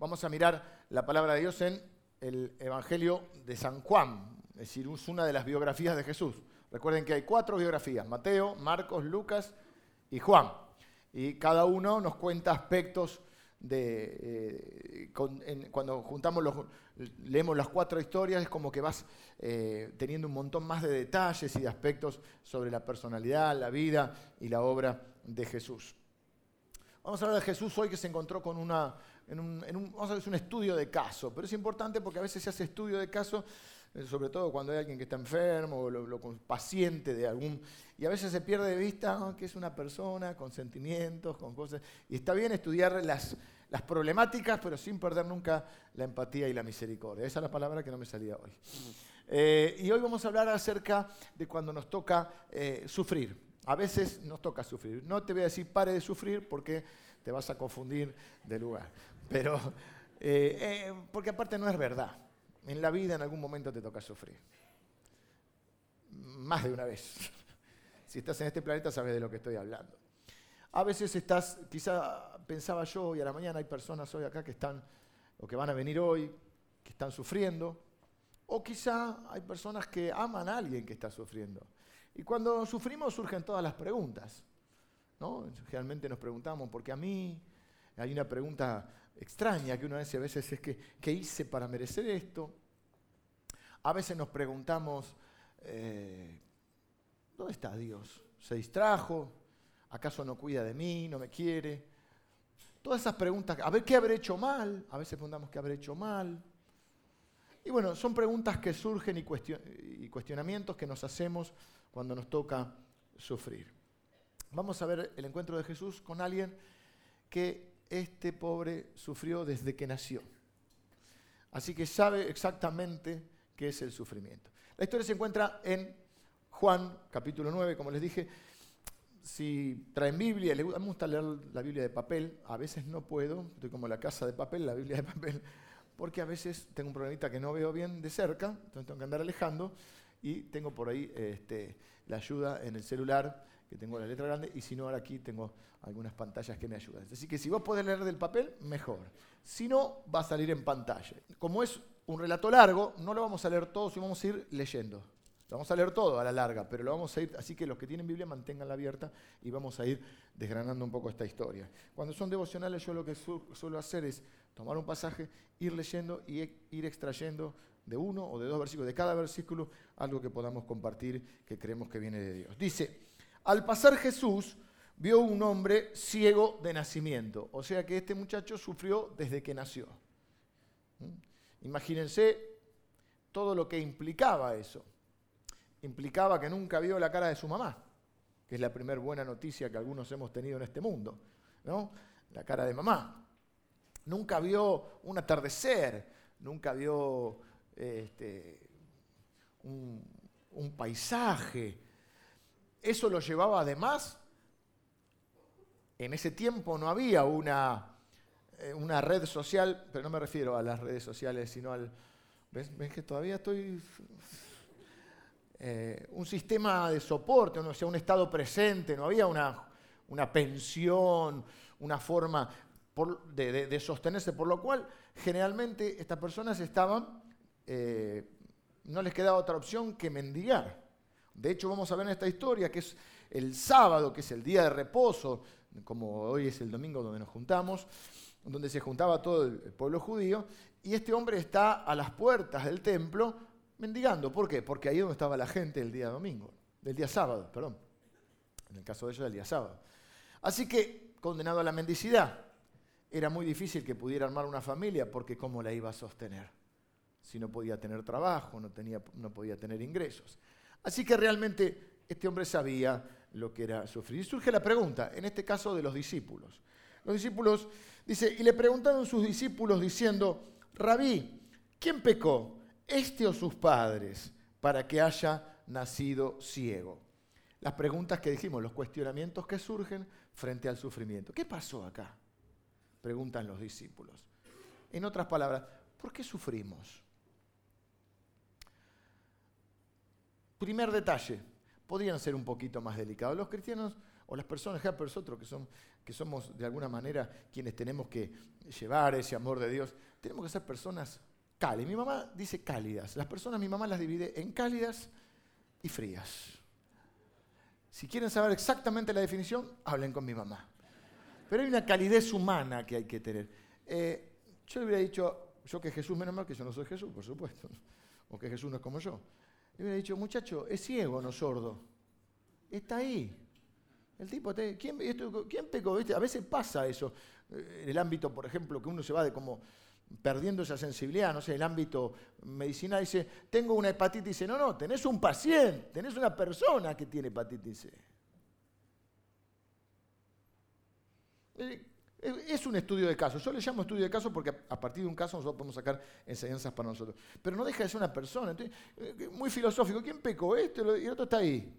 vamos a mirar la palabra de Dios en el Evangelio de San Juan, es decir, una de las biografías de Jesús. Recuerden que hay cuatro biografías, Mateo, Marcos, Lucas y Juan. Y cada uno nos cuenta aspectos de... Eh, cuando juntamos los, leemos las cuatro historias, es como que vas eh, teniendo un montón más de detalles y de aspectos sobre la personalidad, la vida y la obra de Jesús. Vamos a hablar de Jesús hoy que se encontró con una, un, vamos a ver, un estudio de caso, pero es importante porque a veces se hace estudio de caso, eh, sobre todo cuando hay alguien que está enfermo o lo, paciente de algún, y a veces se pierde de vista que es una persona con sentimientos, con cosas, y está bien estudiar las, las problemáticas, pero sin perder nunca la empatía y la misericordia. Esa es la palabra que no me salía hoy. Eh, y hoy vamos a hablar acerca de cuando nos toca eh, sufrir. A veces nos toca sufrir. No te voy a decir pare de sufrir porque te vas a confundir de lugar. Pero, eh, eh, porque aparte no es verdad. En la vida en algún momento te toca sufrir. Más de una vez. Si estás en este planeta sabes de lo que estoy hablando. A veces estás, quizá pensaba yo, y a la mañana hay personas hoy acá que están, o que van a venir hoy, que están sufriendo. O quizá hay personas que aman a alguien que está sufriendo. Y cuando sufrimos surgen todas las preguntas. ¿no? Generalmente nos preguntamos, porque a mí hay una pregunta extraña que uno dice a veces es que, ¿qué hice para merecer esto? A veces nos preguntamos, eh, ¿dónde está Dios? ¿Se distrajo? ¿Acaso no cuida de mí? ¿No me quiere? Todas esas preguntas, a ver qué habré hecho mal, a veces preguntamos qué habré hecho mal. Y bueno, son preguntas que surgen y, cuestionamientos que nos hacemos cuando nos toca sufrir. Vamos a ver el encuentro de Jesús con alguien que este pobre sufrió desde que nació. Así que sabe exactamente qué es el sufrimiento. La historia se encuentra en Juan capítulo 9, como les dije. Si traen Biblia, me gusta leer la Biblia de papel, a veces no puedo, estoy como la casa de papel, la Biblia de papel, porque a veces tengo un problemita que no veo bien de cerca, entonces tengo que andar alejando y tengo por ahí este, la ayuda en el celular, que tengo la letra grande, y si no, ahora aquí tengo algunas pantallas que me ayudan. Así que si vos podés leer del papel, mejor. Si no, va a salir en pantalla. Como es un relato largo, no lo vamos a leer todo, sino vamos a ir leyendo. Lo vamos a leer todo a la larga, pero lo vamos a ir, así que los que tienen Biblia manténganla abierta y vamos a ir desgranando un poco esta historia. Cuando son devocionales, yo lo que suelo hacer es tomar un pasaje, ir leyendo y ir extrayendo de uno o de dos versículos, de cada versículo, algo que podamos compartir que creemos que viene de Dios. Dice, al pasar Jesús vio un hombre ciego de nacimiento, o sea que este muchacho sufrió desde que nació. ¿Mm? Imagínense todo lo que implicaba eso. Implicaba que nunca vio la cara de su mamá, que es la primera buena noticia que algunos hemos tenido en este mundo, ¿no? La cara de mamá. Nunca vio un atardecer, nunca vio este, un, paisaje. Eso lo llevaba además, en ese tiempo no había una, eh, una red social, pero no me refiero a las redes sociales, sino al... ¿Ves, que todavía estoy... Eh, un sistema de soporte, o sea, un estado presente, no había una, una pensión, una forma de, de, sostenerse, por lo cual generalmente estas personas estaban eh, no les quedaba otra opción que mendigar. De hecho, vamos a ver en esta historia que es el sábado, que es el día de reposo, como hoy es el domingo donde nos juntamos, donde se juntaba todo el pueblo judío, y este hombre está a las puertas del templo mendigando. ¿Por qué? Porque ahí es donde estaba la gente el día domingo, del día sábado, perdón. En el caso de ellos, el día sábado. Así que, condenado a la mendicidad, era muy difícil que pudiera armar una familia porque ¿cómo la iba a sostener? si no podía tener trabajo, no, tenía, no podía tener ingresos. Así que realmente este hombre sabía lo que era sufrir. Y surge la pregunta, en este caso de los discípulos. Los discípulos, dice, y le preguntaron sus discípulos diciendo, Rabí, ¿quién pecó, este o sus padres, para que haya nacido ciego? Las preguntas que dijimos, los cuestionamientos que surgen frente al sufrimiento. ¿Qué pasó acá? Preguntan los discípulos. En otras palabras, ¿por qué sufrimos? Primer detalle, podrían ser un poquito más delicados. Los cristianos o las personas, nosotros que, son, que somos de alguna manera quienes tenemos que llevar ese amor de Dios, tenemos que ser personas cálidas. Mi mamá dice cálidas. Las personas, mi mamá las divide en cálidas y frías. Si quieren saber exactamente la definición, hablen con mi mamá. Pero hay una calidez humana que hay que tener. Eh, yo le hubiera dicho, yo que Jesús menos mal que yo no soy Jesús, por supuesto, o que Jesús no es como yo. Le hubiera dicho, muchacho, es ciego, no sordo. Está ahí. El tipo, ¿quién, ¿quién pecó? A veces pasa eso. Eh, en el ámbito, por ejemplo, que uno se va de como perdiendo esa sensibilidad, no sé, el ámbito medicinal, dice, tengo una hepatitis C. No, no, tenés un paciente, tenés una persona que tiene hepatitis C. Es un estudio de caso. Yo le llamo estudio de caso porque a partir de un caso nosotros podemos sacar enseñanzas para nosotros. Pero no deja de ser una persona. Eh, muy filosófico. ¿Quién pecó? Este y el otro está ahí.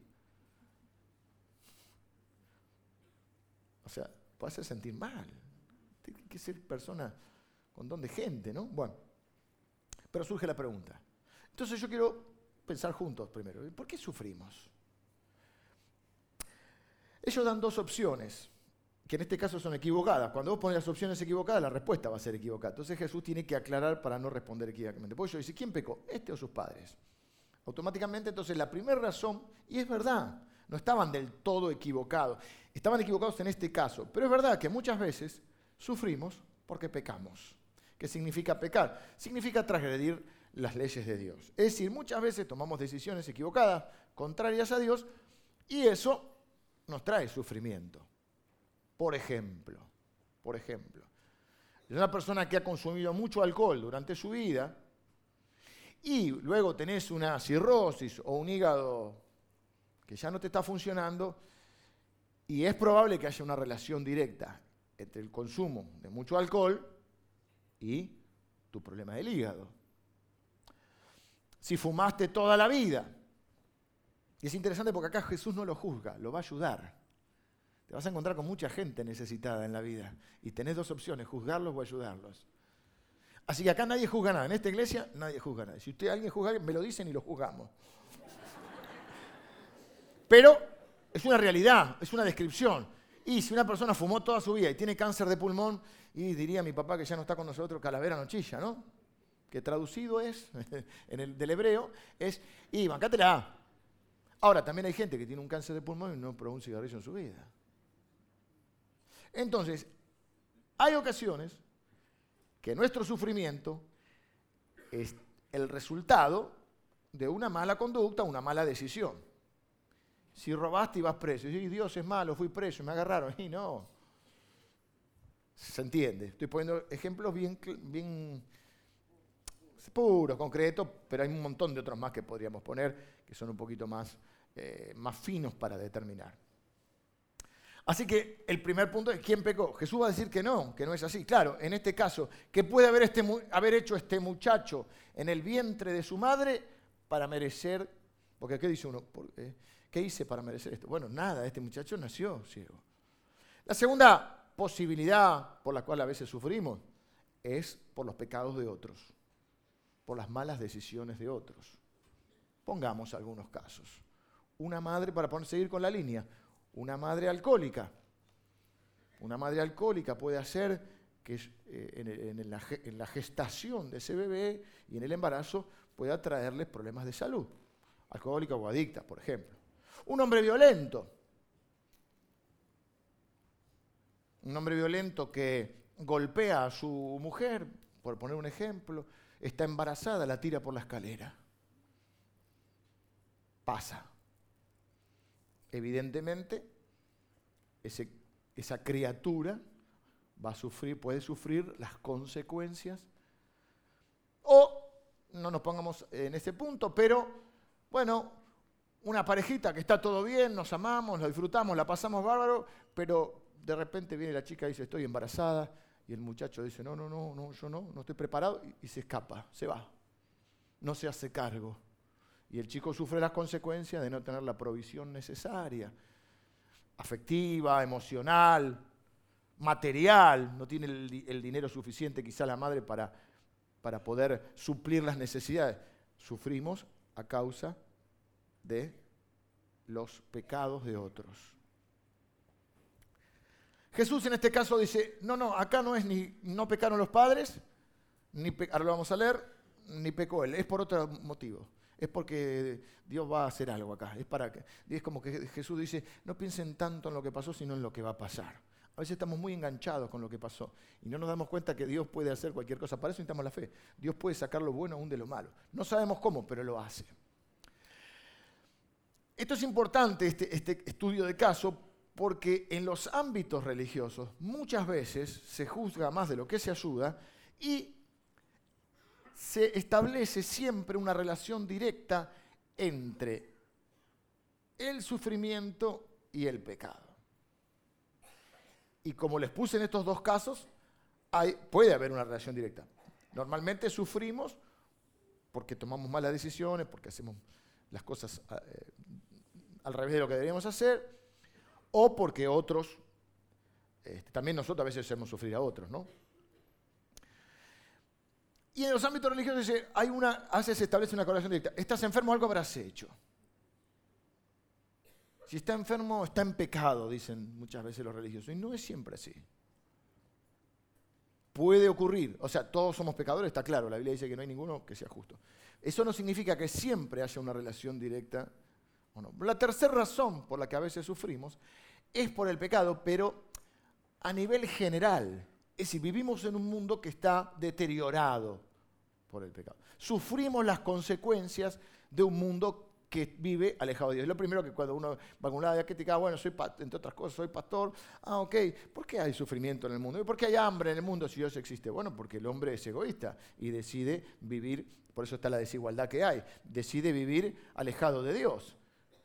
O sea, puede hacer sentir mal. Tiene que ser persona con don de gente, ¿no? Bueno, pero surge la pregunta. Entonces yo quiero pensar juntos primero. ¿Por qué sufrimos? Ellos dan dos opciones, que en este caso son equivocadas. Cuando vos pones las opciones equivocadas, la respuesta va a ser equivocada. Entonces Jesús tiene que aclarar para no responder equivocadamente. Por eso dice, ¿quién pecó? ¿Este o sus padres? Automáticamente, entonces, la primera razón, y es verdad, no estaban del todo equivocados. Estaban equivocados en este caso. Pero es verdad que muchas veces sufrimos porque pecamos. ¿Qué significa pecar? Significa transgredir las leyes de Dios. Es decir, muchas veces tomamos decisiones equivocadas, contrarias a Dios, y eso nos trae sufrimiento. Por ejemplo, por ejemplo, es una persona que ha consumido mucho alcohol durante su vida y luego tenés una cirrosis o un hígado que ya no te está funcionando y es probable que haya una relación directa entre el consumo de mucho alcohol y tu problema del hígado. Si fumaste toda la vida, y es interesante porque acá Jesús no lo juzga, lo va a ayudar. Te vas a encontrar con mucha gente necesitada en la vida y tenés dos opciones, juzgarlos o ayudarlos. Así que acá nadie juzga nada. En esta iglesia nadie juzga nada. Si usted alguien juzga, me lo dicen y lo juzgamos. Pero es una realidad, es una descripción. Y si una persona fumó toda su vida y tiene cáncer de pulmón, y diría mi papá que ya no está con nosotros, calavera nochilla, ¿no? Que traducido es, en el del hebreo, es, y bancátela. Ahora, también hay gente que tiene un cáncer de pulmón y no probó un cigarrillo en su vida. Entonces, hay ocasiones que nuestro sufrimiento es el resultado de una mala conducta, una mala decisión. Si robaste y vas preso, y Dios es malo, fui preso, me agarraron, y no. Se entiende. Estoy poniendo ejemplos bien, bien puros, concretos, pero hay un montón de otros más que podríamos poner que son un poquito más, eh, más finos para determinar. Así que el primer punto es quién pecó. Jesús va a decir que no, que no es así. Claro, en este caso, ¿qué puede haber, este, hecho este muchacho en el vientre de su madre para merecer? Porque ¿qué dice uno? Eh, ¿Qué hice para merecer esto? Bueno, nada, este muchacho nació ciego. La segunda posibilidad por la cual a veces sufrimos es por los pecados de otros, por las malas decisiones de otros. Pongamos algunos casos. Una madre, para seguir con la línea, una madre alcohólica. Una madre alcohólica puede hacer que eh, en, la, en la gestación de ese bebé y en el embarazo pueda traerles problemas de salud. Alcohólica o adicta, por ejemplo. Un hombre violento un hombre violento que golpea a su mujer, por poner un ejemplo, está embarazada, la tira por la escalera. Pasa. Evidentemente, esa criatura va a sufrir, puede sufrir las consecuencias. O, no nos pongamos en ese punto, pero, bueno, una parejita que está todo bien, nos amamos, lo disfrutamos, la pasamos bárbaro, pero de repente viene la chica y dice, estoy embarazada, y el muchacho dice, no, no, no, no yo no, no estoy preparado, y, se escapa, se va. No se hace cargo. Y el chico sufre las consecuencias de no tener la provisión necesaria, afectiva, emocional, material, no tiene el, dinero suficiente quizá la madre para, para poder suplir las necesidades. Sufrimos a causa de los pecados de otros. Jesús en este caso dice, no, no, acá no es ni no pecaron los padres, ni ahora lo vamos a leer, ni pecó él, es por otro motivo. Es porque Dios va a hacer algo acá. Es para que es como que Jesús dice, no piensen tanto en lo que pasó, sino en lo que va a pasar. A veces estamos muy enganchados con lo que pasó y no nos damos cuenta que Dios puede hacer cualquier cosa. Para eso necesitamos la fe. Dios puede sacar lo bueno aún de lo malo. No sabemos cómo, pero lo hace. Esto es importante, este, este estudio de caso, porque en los ámbitos religiosos muchas veces se juzga más de lo que se ayuda y se establece siempre una relación directa entre el sufrimiento y el pecado. Y como les puse en estos dos casos, puede haber una relación directa. Normalmente sufrimos porque tomamos malas decisiones, porque hacemos las cosas eh, al revés de lo que deberíamos hacer, o porque otros, este, también nosotros a veces hacemos sufrir a otros, ¿no? Y en los ámbitos religiosos hay una, hace, se establece una correlación directa. Estás enfermo, algo habrás hecho. Si está enfermo, está en pecado, dicen muchas veces los religiosos. Y no es siempre así. Puede ocurrir. O sea, todos somos pecadores, está claro. La Biblia dice que no hay ninguno que sea justo. Eso no significa que siempre haya una relación directa o no. La tercera razón por la que a veces sufrimos es por el pecado, pero a nivel general. Es decir, vivimos en un mundo que está deteriorado por el pecado. Sufrimos las consecuencias de un mundo que vive alejado de Dios. Lo primero que cuando uno va a un lado, que te diga, bueno, soy, entre otras cosas, soy pastor. Ah, ok. ¿Por qué hay sufrimiento en el mundo? ¿Y por qué hay hambre en el mundo si Dios existe? Bueno, porque el hombre es egoísta y decide vivir, por eso está la desigualdad que hay, decide vivir alejado de Dios.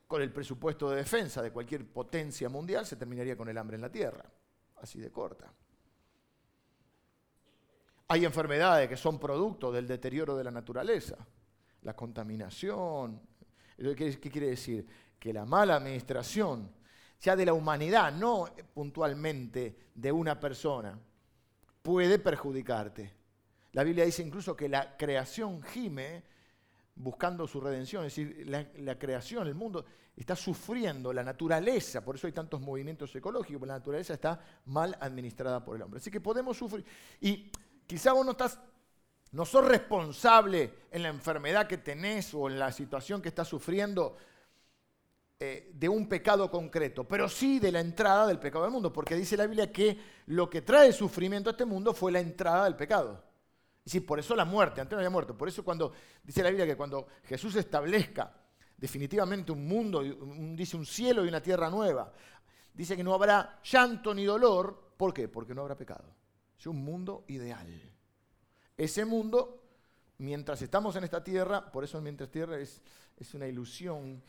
Con el presupuesto de defensa de cualquier potencia mundial se terminaría con el hambre en la tierra. Así de corta. Hay enfermedades que son producto del deterioro de la naturaleza, la contaminación, ¿Qué quiere decir? Que la mala administración, ya de la humanidad, no puntualmente de una persona, puede perjudicarte. La Biblia dice incluso que la creación gime buscando su redención, es decir, la, creación, el mundo está sufriendo, la naturaleza, por eso hay tantos movimientos ecológicos, porque la naturaleza está mal administrada por el hombre. Así que podemos sufrir. Y quizá vos no estás no sos responsable en la enfermedad que tenés o en la situación que estás sufriendo eh, de un pecado concreto, pero sí de la entrada del pecado al mundo, porque dice la Biblia que lo que trae sufrimiento a este mundo fue la entrada del pecado. Y sí, por eso la muerte, antes no había muerto. Por eso cuando dice la Biblia que cuando Jesús establezca definitivamente un mundo, dice un cielo y una tierra nueva, dice que no habrá llanto ni dolor. ¿Por qué? Porque no habrá pecado. Es un mundo ideal. Ese mundo, mientras estamos en esta tierra, por eso mientras tierra es, es una ilusión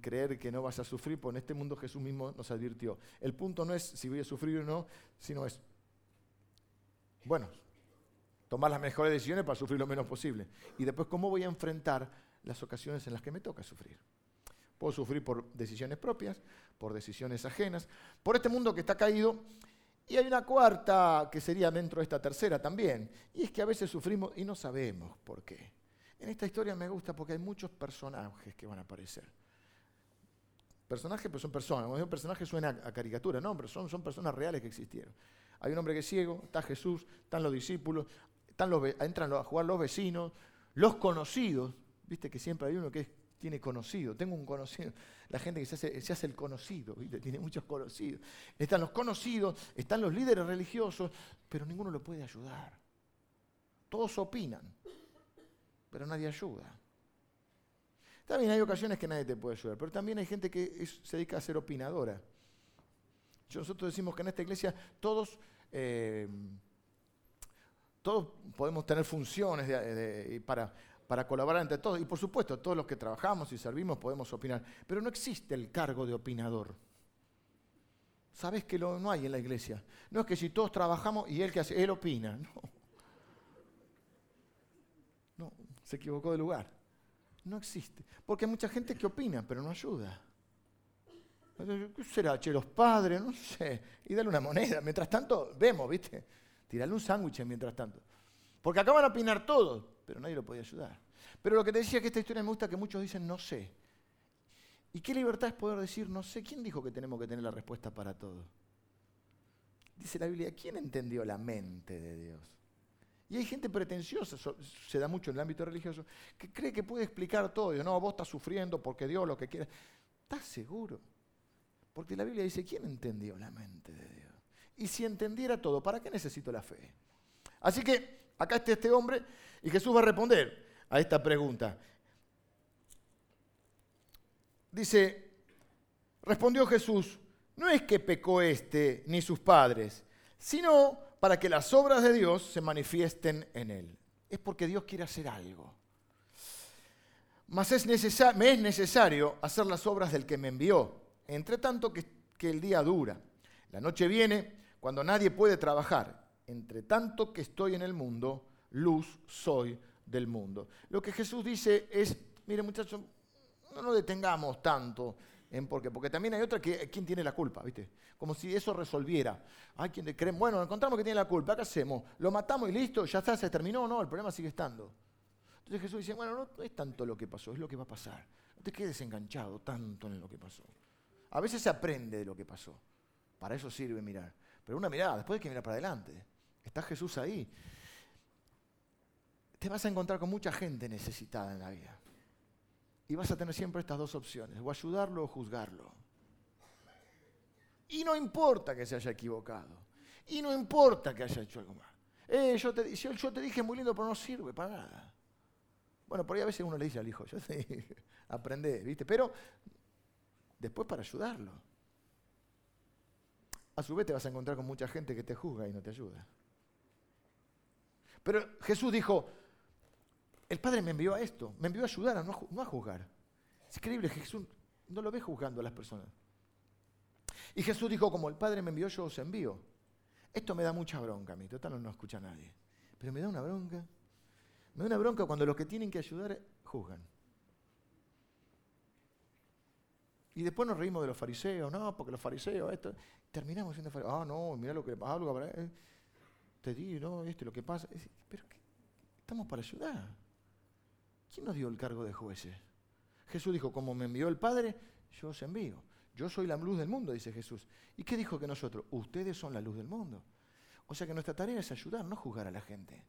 creer que no vas a sufrir, porque en este mundo Jesús mismo nos advirtió. El punto no es si voy a sufrir o no, sino es, bueno, tomar las mejores decisiones para sufrir lo menos posible. Y después, ¿cómo voy a enfrentar las ocasiones en las que me toca sufrir? Puedo sufrir por decisiones propias, por decisiones ajenas, por este mundo que está caído y hay una cuarta que sería dentro de esta tercera también, y es que a veces sufrimos y no sabemos por qué. En esta historia me gusta porque hay muchos personajes que van a aparecer. Personajes, pues son personas. Cuando digo personaje suena a caricatura, no, pero son, son personas reales que existieron. Hay un hombre que es ciego, está Jesús, están los discípulos, están los, entran a jugar los vecinos, los conocidos. Viste que siempre hay uno que es tiene conocido. Tengo un conocido. La gente que se hace, el conocido, tiene muchos conocidos. Están los conocidos, están los líderes religiosos, pero ninguno lo puede ayudar. Todos opinan, pero nadie ayuda. También hay ocasiones que nadie te puede ayudar, pero también hay gente que se dedica a ser opinadora. Nosotros decimos que en esta iglesia todos, eh, todos podemos tener funciones para para colaborar entre todos. Y por supuesto, todos los que trabajamos y servimos podemos opinar. Pero no existe el cargo de opinador. ¿Sabes que no hay en la iglesia? No es que si todos trabajamos y él que hace, él opina. No. No, se equivocó de lugar. No existe. Porque hay mucha gente que opina, pero no ayuda. ¿Qué será? Che, los padres, no sé. Y dale una moneda. Mientras tanto, vemos, ¿viste? Tirarle un sándwich mientras tanto. Porque acaban de opinar todos pero nadie lo podía ayudar. Pero lo que te decía que esta historia me gusta que muchos dicen no sé. ¿Y qué libertad es poder decir no sé? ¿Quién dijo que tenemos que tener la respuesta para todo? dice la Biblia, ¿quién entendió la mente de Dios? Y hay gente pretenciosa, se da mucho en el ámbito religioso, que cree que puede explicar todo. no, vos estás sufriendo porque Dios lo que quiere. ¿Estás seguro? Porque la Biblia dice, ¿quién entendió la mente de Dios? Y si entendiera todo, ¿para qué necesito la fe? Así que acá está este hombre y Jesús va a responder a esta pregunta. Dice, respondió Jesús, no es que pecó este ni sus padres, sino para que las obras de Dios se manifiesten en él. Es porque Dios quiere hacer algo. Mas es me es necesario hacer las obras del que me envió, entre tanto que el día dura. La noche viene cuando nadie puede trabajar. Entre tanto que estoy en el mundo, luz soy del mundo. Lo que Jesús dice es, mire muchachos, no nos detengamos tanto en por qué, porque también hay otra que, ¿quién tiene la culpa? ¿Viste? Como si eso resolviera. Hay quien cree, bueno, encontramos que tiene la culpa, ¿qué hacemos? ¿Lo matamos y listo? ¿Ya está? ¿Se terminó? No, el problema sigue estando. Entonces Jesús dice, bueno, no es tanto lo que pasó, es lo que va a pasar. No te quedes enganchado tanto en lo que pasó. A veces se aprende de lo que pasó. Para eso sirve mirar. Pero una mirada, después hay que mirar para adelante. Está Jesús ahí. Te vas a encontrar con mucha gente necesitada en la vida. Y vas a tener siempre estas dos opciones, o ayudarlo o juzgarlo. Y no importa que se haya equivocado. Y no importa que haya hecho algo mal. Eh, yo, te, yo te dije muy lindo, pero no sirve para nada. Bueno, por ahí a veces uno le dice al hijo, yo te dije, aprende, ¿viste? Pero después para ayudarlo. A su vez te vas a encontrar con mucha gente que te juzga y no te ayuda. Pero Jesús dijo, el Padre me envió a esto, me envió a ayudar, no a, juzgar. Es increíble, Jesús no lo ve juzgando a las personas. Y Jesús dijo, como el Padre me envió, yo os envío. Esto me da mucha bronca a mí, total no, no escucha nadie. Pero me da una bronca. Me da una bronca cuando los que tienen que ayudar juzgan. Y después nos reímos de los fariseos, no, porque los fariseos, esto. Terminamos siendo fariseos. Ah, no, mira lo que pasa, eh, te digo, no, esto lo que pasa. Pero estamos para ayudar. ¿Quién nos dio el cargo de jueces? Jesús dijo, como me envió el Padre, yo os envío. Yo soy la luz del mundo, dice Jesús. ¿Y qué dijo que nosotros? Ustedes son la luz del mundo. O sea que nuestra tarea es ayudar, no juzgar a la gente.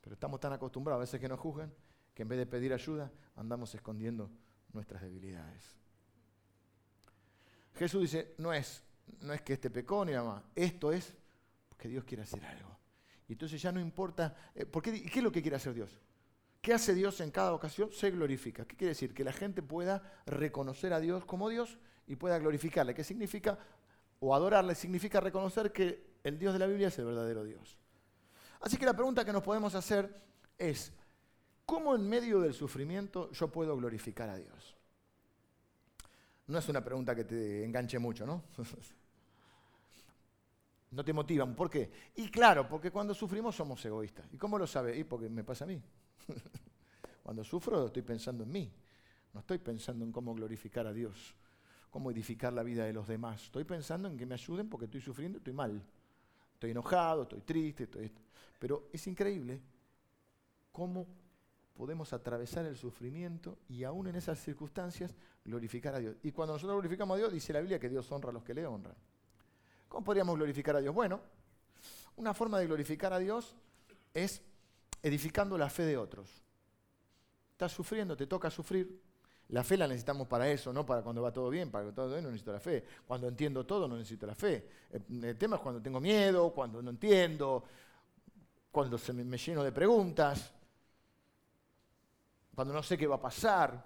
Pero estamos tan acostumbrados a veces que nos juzgan que en vez de pedir ayuda andamos escondiendo nuestras debilidades. Jesús dice, no es, no es que este pecó ni nada más, esto es porque Dios quiere hacer algo. Y entonces ya no importa, eh, qué, ¿qué es lo que quiere hacer Dios? ¿Qué hace Dios en cada ocasión? Se glorifica. ¿Qué quiere decir? Que la gente pueda reconocer a Dios como Dios y pueda glorificarle. ¿Qué significa? O adorarle significa reconocer que el Dios de la Biblia es el verdadero Dios. Así que la pregunta que nos podemos hacer es, ¿Cómo en medio del sufrimiento yo puedo glorificar a Dios? No es una pregunta que te enganche mucho, ¿no? no te motivan. ¿Por qué? Y claro, porque cuando sufrimos somos egoístas. ¿Y cómo lo sabes? Y porque me pasa a mí. cuando sufro estoy pensando en mí. No estoy pensando en cómo glorificar a Dios, cómo edificar la vida de los demás. Estoy pensando en que me ayuden porque estoy sufriendo, estoy mal. Estoy enojado, estoy triste, estoy... Pero es increíble cómo podemos atravesar el sufrimiento y aún en esas circunstancias glorificar a Dios. Y cuando nosotros glorificamos a Dios, dice la Biblia que Dios honra a los que le honran. ¿Cómo podríamos glorificar a Dios? Bueno, una forma de glorificar a Dios es edificando la fe de otros. Estás sufriendo, te toca sufrir. La fe la necesitamos para eso, no para cuando va todo bien. Para todo bien no necesito la fe. Cuando entiendo todo no necesito la fe. El, tema es cuando tengo miedo, cuando no entiendo, cuando se me lleno de preguntas cuando no sé qué va a pasar,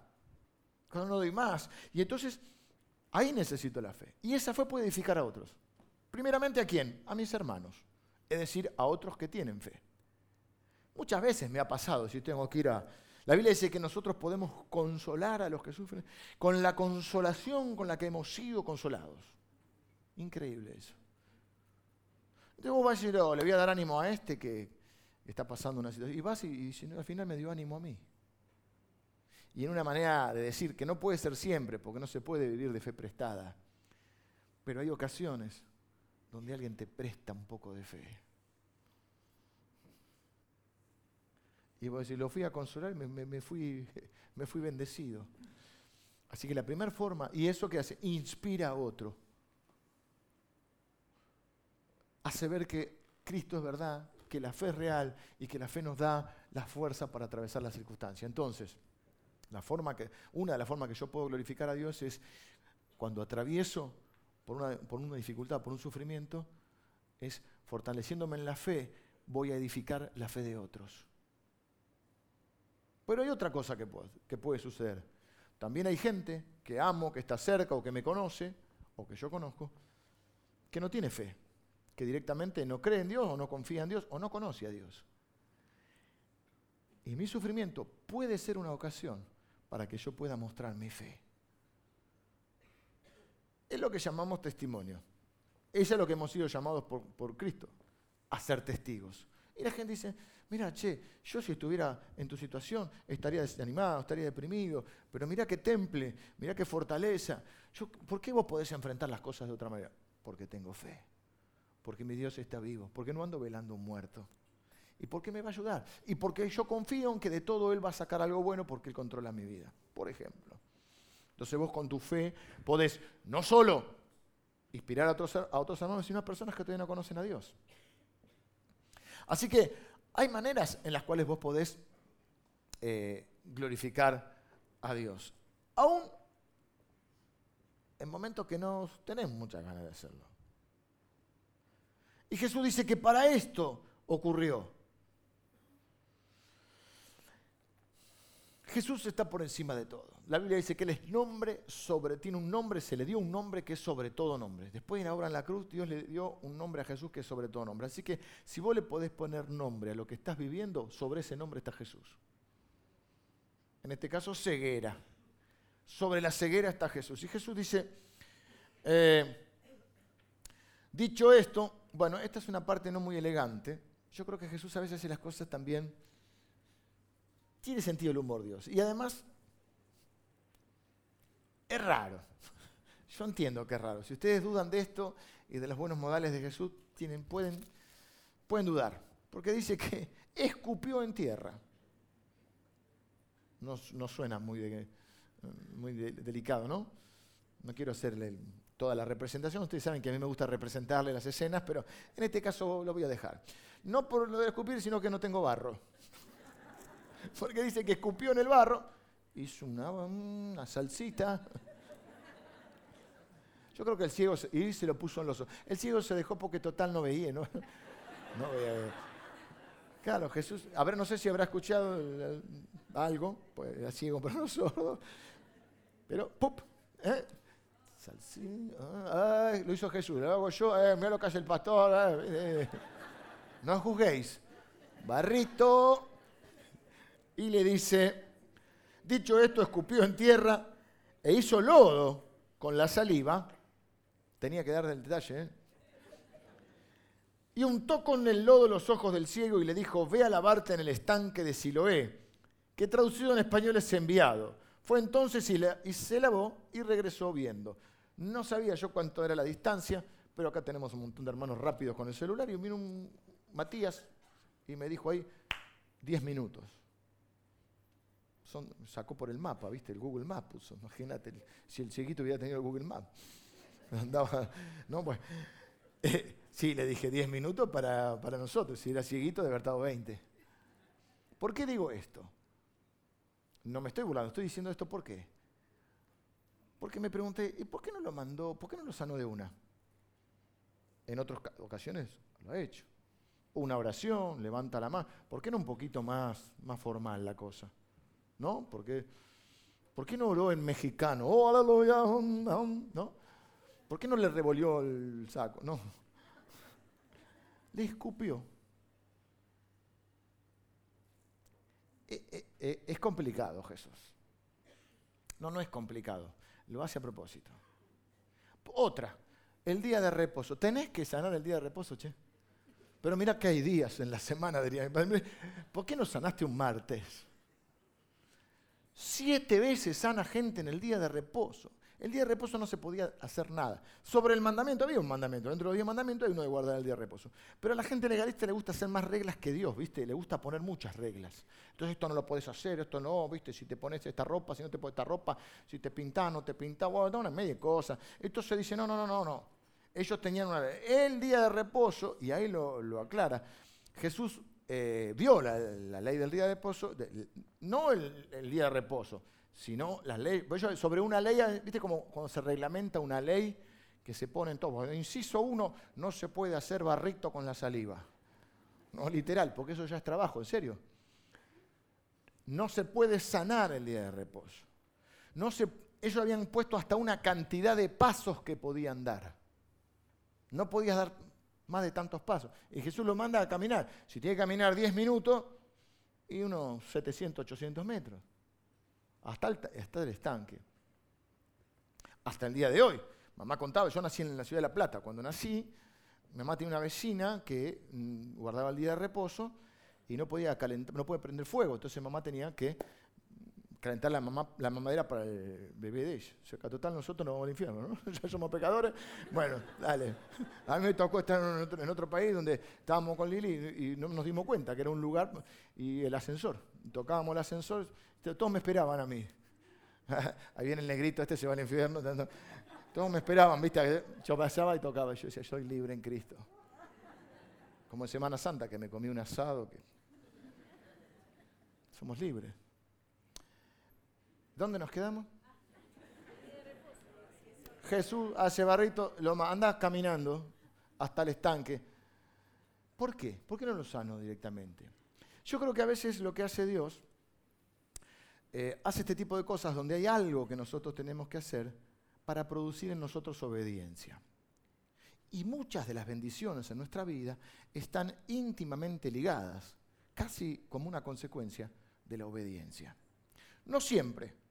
cuando no doy más. Y entonces, ahí necesito la fe. Y esa fe puede edificar a otros. Primeramente a quién? A mis hermanos. Es decir, a otros que tienen fe. Muchas veces me ha pasado, si tengo que ir a... La Biblia dice que nosotros podemos consolar a los que sufren con la consolación con la que hemos sido consolados. Increíble eso. Entonces vos vas a le voy a dar ánimo a este que está pasando una situación. Y vas y, y al final me dio ánimo a mí y en una manera de decir que no puede ser siempre, porque no se puede vivir de fe prestada. Pero hay ocasiones donde alguien te presta un poco de fe. Y vos decís, lo fui a consolar, me, me, fui, me fui bendecido. Así que la primera forma, y eso que hace, inspira a otro hace ver que Cristo es verdad, que la fe es real y que la fe nos da la fuerza para atravesar las circunstancias. Entonces, la forma que, una de las formas que yo puedo glorificar a Dios es cuando atravieso por una, por una dificultad, por un sufrimiento, es fortaleciéndome en la fe, voy a edificar la fe de otros. Pero hay otra cosa que puede, que puede suceder. También hay gente que amo, que está cerca o que me conoce, o que yo conozco, que no tiene fe, que directamente no cree en Dios o no confía en Dios o no conoce a Dios. Y mi sufrimiento puede ser una ocasión para que yo pueda mostrar mi fe. Es lo que llamamos testimonio. Eso es lo que hemos sido llamados por, Cristo, a ser testigos. Y la gente dice, mira, che, yo si estuviera en tu situación estaría desanimado, estaría deprimido, pero mira qué temple, mira qué fortaleza. Yo, ¿Por qué vos podés enfrentar las cosas de otra manera? Porque tengo fe, porque mi Dios está vivo, porque no ando velando un muerto. ¿Y por qué me va a ayudar? Y porque yo confío en que de todo Él va a sacar algo bueno porque Él controla mi vida, por ejemplo. Entonces vos con tu fe podés no solo inspirar a otros, a otros hermanos, sino a personas que todavía no conocen a Dios. Así que hay maneras en las cuales vos podés eh, glorificar a Dios. Aún en momentos que no tenemos muchas ganas de hacerlo. Y Jesús dice que para esto ocurrió. Jesús está por encima de todo. La Biblia dice que Él es nombre sobre, tiene un nombre, se le dio un nombre que es sobre todo nombre. Después en la obra en la cruz, Dios le dio un nombre a Jesús que es sobre todo nombre. Así que si vos le podés poner nombre a lo que estás viviendo, sobre ese nombre está Jesús. En este caso, ceguera. Sobre la ceguera está Jesús. Y Jesús dice, eh, dicho esto, bueno, esta es una parte no muy elegante. Yo creo que Jesús a veces hace las cosas también tiene sentido el humor Dios. Y además, es raro. Yo entiendo que es raro. Si ustedes dudan de esto y de los buenos modales de Jesús, tienen, pueden, pueden dudar. Porque dice que escupió en tierra. No, suena muy, muy delicado, ¿no? No quiero hacerle toda la representación. Ustedes saben que a mí me gusta representarle las escenas, pero en este caso lo voy a dejar. No por lo de escupir, sino que no tengo barro. porque dice que escupió en el barro, hizo una, salsita. Yo creo que el ciego, y se lo puso en los ojos. El ciego se dejó porque total no veía, ¿no? No veía. Claro, Jesús, a ver, no sé si habrá escuchado algo, pues era ciego pero no sordo, pero ¡pup! ¿eh? Lo hizo Jesús, lo hago yo, eh, mira lo que hace el pastor, eh, eh. no juzguéis. Barrito, y le dice, dicho esto, escupió en tierra e hizo lodo con la saliva, tenía que dar el detalle, ¿eh? y untó con el lodo los ojos del ciego y le dijo, ve a lavarte en el estanque de Siloé, que traducido en español es enviado. Fue entonces y, y se lavó y regresó viendo. No sabía yo cuánto era la distancia, pero acá tenemos un montón de hermanos rápidos con el celular y vino un Matías y me dijo ahí 10 minutos sacó por el mapa, ¿viste? El Google Maps Imagínate si el cieguito hubiera tenido el Google Maps. Andaba, no, pues. Sí, le dije 10 minutos para, para, nosotros. Si era cieguito, de haber estado 20. ¿Por qué digo esto? No me estoy burlando, estoy diciendo esto ¿por qué? Porque me pregunté, ¿y por qué no lo mandó, por qué no lo sanó de una? En otras ocasiones lo ha hecho. Una oración, levanta la mano. ¿Por qué no un poquito más, más formal la cosa? ¿No? Porque, ¿Por qué no oró en mexicano? Oh, aleluya, ¿no? ¿Por qué no le revolvió el saco? No. Le escupió. E, e, e, es complicado, Jesús. No, no es complicado. Lo hace a propósito. Otra, el día de reposo. Tenés que sanar el día de reposo, che. Pero mira que hay días en la semana, diría. ¿Por qué no sanaste un martes? Siete veces sana gente en el día de reposo. El día de reposo no se podía hacer nada. Sobre el mandamiento, había un mandamiento. Dentro de los diez mandamientos hay uno de guardar el día de reposo. Pero a la gente legalista le gusta hacer más reglas que Dios, ¿viste? Le gusta poner muchas reglas. Entonces esto no lo puedes hacer, esto no, ¿viste? Si te pones esta ropa, si no te pones esta ropa, si te pintas, no te pintas, bueno, una media cosa. Entonces dice, no, no, no, no, no. ellos tenían una. El día de reposo, y ahí lo, aclara, Jesús eh, vio la, ley del día de reposo, no el, día de reposo, sino las leyes. Sobre una ley, ¿viste como cuando se reglamenta una ley que se pone en todo? Inciso uno, no se puede hacer barrito con la saliva. No literal, porque eso ya es trabajo, en serio. No se puede sanar el día de reposo. No se, ellos habían puesto hasta una cantidad de pasos que podían dar. No podías dar más de tantos pasos. Y Jesús lo manda a caminar. Si tiene que caminar 10 minutos, y unos 700, 800 metros. Hasta el, hasta estanque. Hasta el día de hoy. Mamá contaba, yo nací en la ciudad de La Plata. Cuando nací, mamá tenía una vecina que mm, guardaba el día de reposo y no podía calentar, no podía prender fuego. Entonces mamá tenía que calentar la, mamá, la mamadera para el bebé de ella. O sea, que total nosotros nos vamos al infierno, ¿no? ya somos pecadores. Bueno, dale. A mí me tocó estar en otro, país donde estábamos con Lili y, no nos dimos cuenta que era un lugar y el ascensor. Tocábamos el ascensor, todos me esperaban a mí. Ahí viene el negrito, este se va al infierno. Todos me esperaban, ¿viste? Yo pasaba y tocaba. Yo decía, soy libre en Cristo. Como en Semana Santa, que me comí un asado. Somos libres. ¿Dónde nos quedamos? Jesús hace barrito, lo anda caminando hasta el estanque. ¿Por qué? ¿Por qué no lo sano directamente? Yo creo que a veces lo que hace Dios, eh, hace este tipo de cosas donde hay algo que nosotros tenemos que hacer para producir en nosotros obediencia. Y muchas de las bendiciones en nuestra vida están íntimamente ligadas, casi como una consecuencia de la obediencia. No siempre,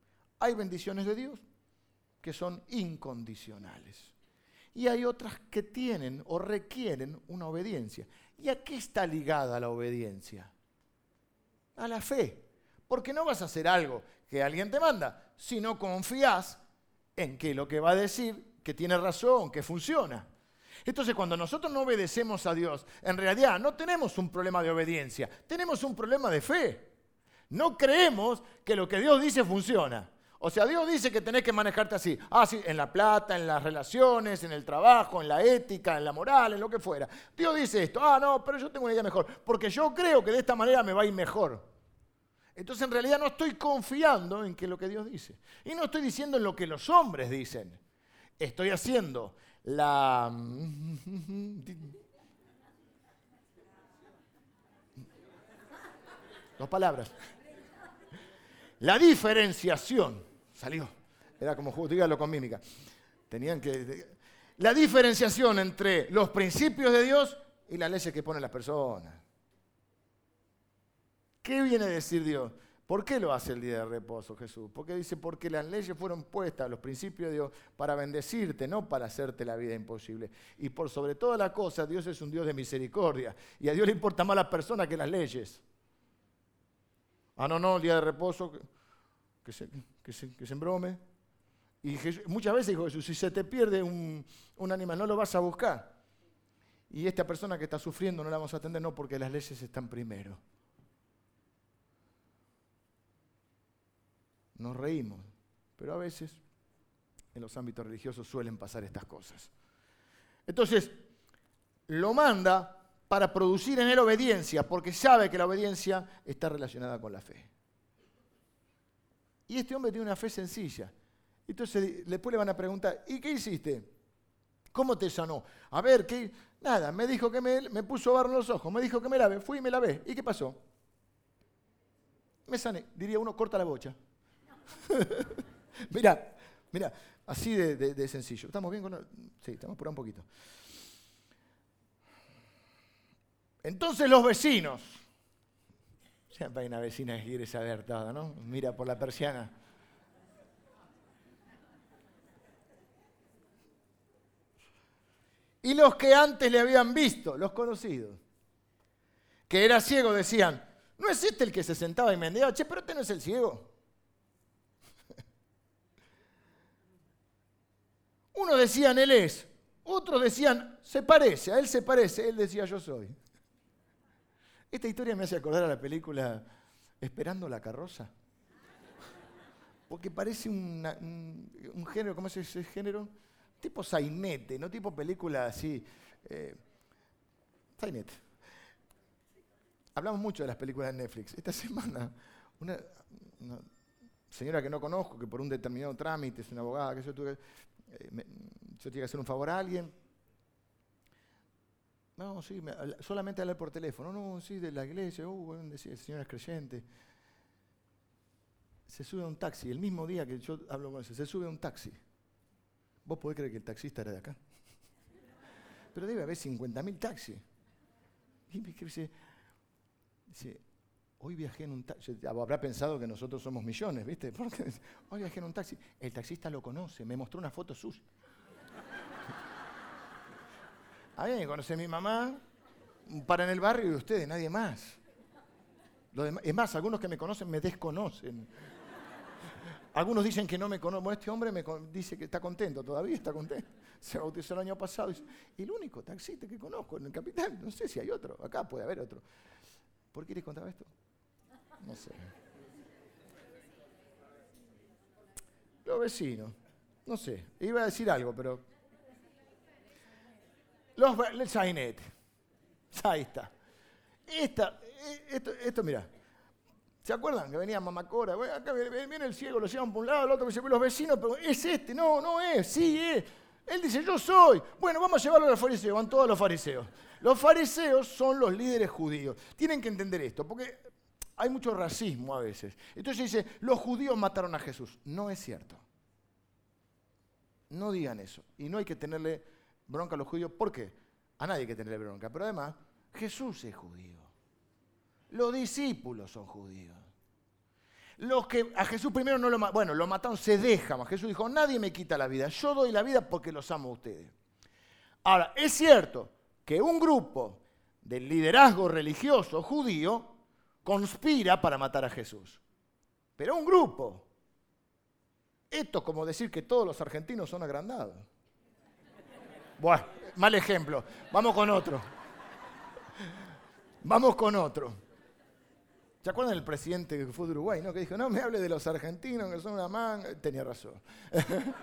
hay bendiciones de Dios que son incondicionales. Y hay otras que tienen o requieren una obediencia. ¿Y a qué está ligada la obediencia? A la fe. Porque no vas a hacer algo que alguien te manda, si no confías en que lo que va a decir, que tiene razón, que funciona. Entonces, cuando nosotros no obedecemos a Dios, en realidad no tenemos un problema de obediencia, tenemos un problema de fe. No creemos que lo que Dios dice funciona. O sea, Dios dice que tenés que manejarte así. Ah, sí, en la plata, en las relaciones, en el trabajo, en la ética, en la moral, en lo que fuera. Dios dice esto. Ah, no, pero yo tengo una idea mejor. Porque yo creo que de esta manera me va a ir mejor. Entonces en realidad no estoy confiando en que lo que Dios dice. Y no estoy diciendo en lo que los hombres dicen. Estoy haciendo la... Dos palabras. La diferenciación Salió. Era como, dígalo con mímica. Tenían que... La diferenciación entre los principios de Dios y las leyes que ponen las personas. ¿Qué viene a decir Dios? ¿Por qué lo hace el día de reposo Jesús? Porque dice, porque las leyes fueron puestas, los principios de Dios, para bendecirte, no para hacerte la vida imposible. Y por sobre todas las cosas, Dios es un Dios de misericordia. Y a Dios le importa más la persona que las leyes. Ah, no, no, el día de reposo, que se, que embrome. Y muchas veces dijo Jesús, si se te pierde un, un, animal, no lo vas a buscar. Y esta persona que está sufriendo no la vamos a atender, no, porque las leyes están primero. Nos reímos, pero a veces en los ámbitos religiosos suelen pasar estas cosas. Entonces, lo manda para producir en él obediencia, porque sabe que la obediencia está relacionada con la fe. Y este hombre tiene una fe sencilla. Entonces después le van a preguntar, ¿y qué hiciste? ¿Cómo te sanó? A ver, ¿qué? Nada, me dijo que me, puso barro en los ojos, me dijo que me lave, fui y me lavé. ¿Y qué pasó? Me sané, diría uno, corta la bocha. mira, mira, así de, sencillo. ¿Estamos bien con.? Sí, estamos por un poquito. Entonces los vecinos Siempre hay una vecina que quiere saber todo, ¿no? Mira por la persiana. Y los que antes le habían visto, los conocidos, que era ciego, decían, ¿no es este el que se sentaba y mendigaba? Che, pero este no es el ciego. Unos decían, él es. Otros decían, se parece, a él se parece. Él decía, yo soy. Esta historia me hace acordar a la película Esperando la carroza. Porque parece un, género, ¿cómo es ese género? tipo sainete, no tipo película así. Eh, sainete. Hablamos mucho de las películas de Netflix. Esta semana, una, señora que no conozco, que por un determinado trámite es una abogada, que yo tuve, eh, yo tenía que hacer un favor a alguien. No, sí, solamente hablar por teléfono. No, sí, de la iglesia. Uh, bueno, decía, el señor es creyente. Se sube a un taxi, el mismo día que yo hablo con ese, se sube un taxi. ¿Vos podés creer que el taxista era de acá? Pero debe haber 50.000 taxis. Y me dice, dice, hoy viajé en un taxi. Habrá pensado que nosotros somos millones, ¿viste? Porque hoy viajé en un taxi. El taxista lo conoce, me mostró una foto suya. A mí me conoce mi mamá, para en el barrio y ustedes, nadie más. es más, algunos que me conocen me desconocen. Algunos dicen que no me conocen. Este hombre me dice que está contento, todavía está contento. Se bautizó el año pasado. Y el único taxista que conozco en el capital, no sé si hay otro, acá puede haber otro. ¿Por qué les contaba esto? No sé. Los vecinos, no sé, iba a decir algo, pero... Los, sainete. Ahí está. Esta, eh, esto, esto mira, ¿Se acuerdan que venía Mamacora? Bueno, acá viene el ciego, lo llevan por un lado, el otro dice, los vecinos, pero es este, no, no es, sí es. Él dice, yo soy. Bueno, vamos a llevarlo a los fariseos, van todos los fariseos. Los fariseos son los líderes judíos. Tienen que entender esto, porque hay mucho racismo a veces. Entonces dice, los judíos mataron a Jesús. No es cierto. No digan eso. Y no hay que tenerle bronca a los judíos. ¿Por qué? A nadie que tenerle bronca. Pero además, Jesús es judío. Los discípulos son judíos. Los que a Jesús primero no lo mataron, bueno, lo mataron, se dejan. Jesús dijo, nadie me quita la vida, yo doy la vida porque los amo a ustedes. Ahora, es cierto que un grupo del liderazgo religioso judío conspira para matar a Jesús. Pero un grupo. Esto es como decir que todos los argentinos son agrandados. Bueno, mal ejemplo. Vamos con otro. Vamos con otro. ¿Se acuerdan del presidente que fue de Uruguay, no? Que dijo, no me hable de los argentinos, que son una man. Tenía razón.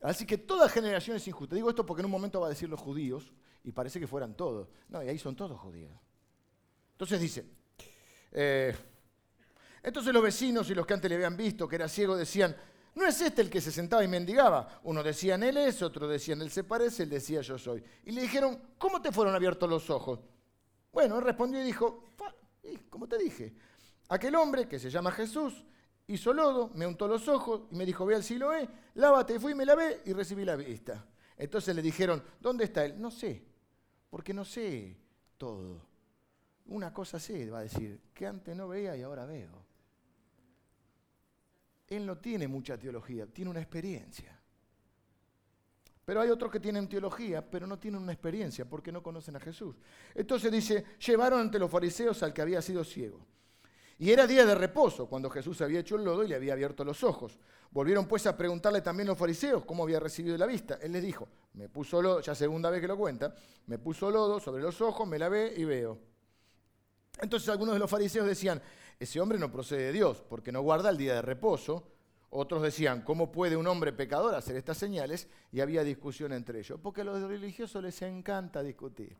Así que toda generación es injusta. Digo esto porque en un momento va a decir los judíos y parece que fueran todos. No, y ahí son todos judíos. Entonces dice, eh, entonces los vecinos y los que antes le habían visto que era ciego decían, no es este el que se sentaba y mendigaba. Uno decía él es, otro decía él se parece, él decía yo soy. Y le dijeron, ¿cómo te fueron abiertos los ojos? Bueno, él respondió y dijo, como te dije, aquel hombre que se llama Jesús hizo lodo, me untó los ojos y me dijo, ve al Siloé, lávate, y fui me lavé y recibí la vista. Entonces le dijeron, ¿dónde está él? No sé, porque no sé todo. Una cosa sé, va a decir, que antes no veía y ahora veo él no tiene mucha teología, tiene una experiencia. Pero hay otros que tienen teología, pero no tienen una experiencia porque no conocen a Jesús. Entonces dice, llevaron ante los fariseos al que había sido ciego. Y era día de reposo, cuando Jesús había hecho el lodo y le había abierto los ojos. Volvieron pues a preguntarle también los fariseos cómo había recibido la vista. Él les dijo, me puso lodo, ya segunda vez que lo cuenta, me puso lodo sobre los ojos, me lavé y veo. Entonces algunos de los fariseos decían, ese hombre no procede de Dios, porque no guarda el día de reposo. Otros decían, ¿cómo puede un hombre pecador hacer estas señales? Y había discusión entre ellos, porque a los religiosos les encanta discutir.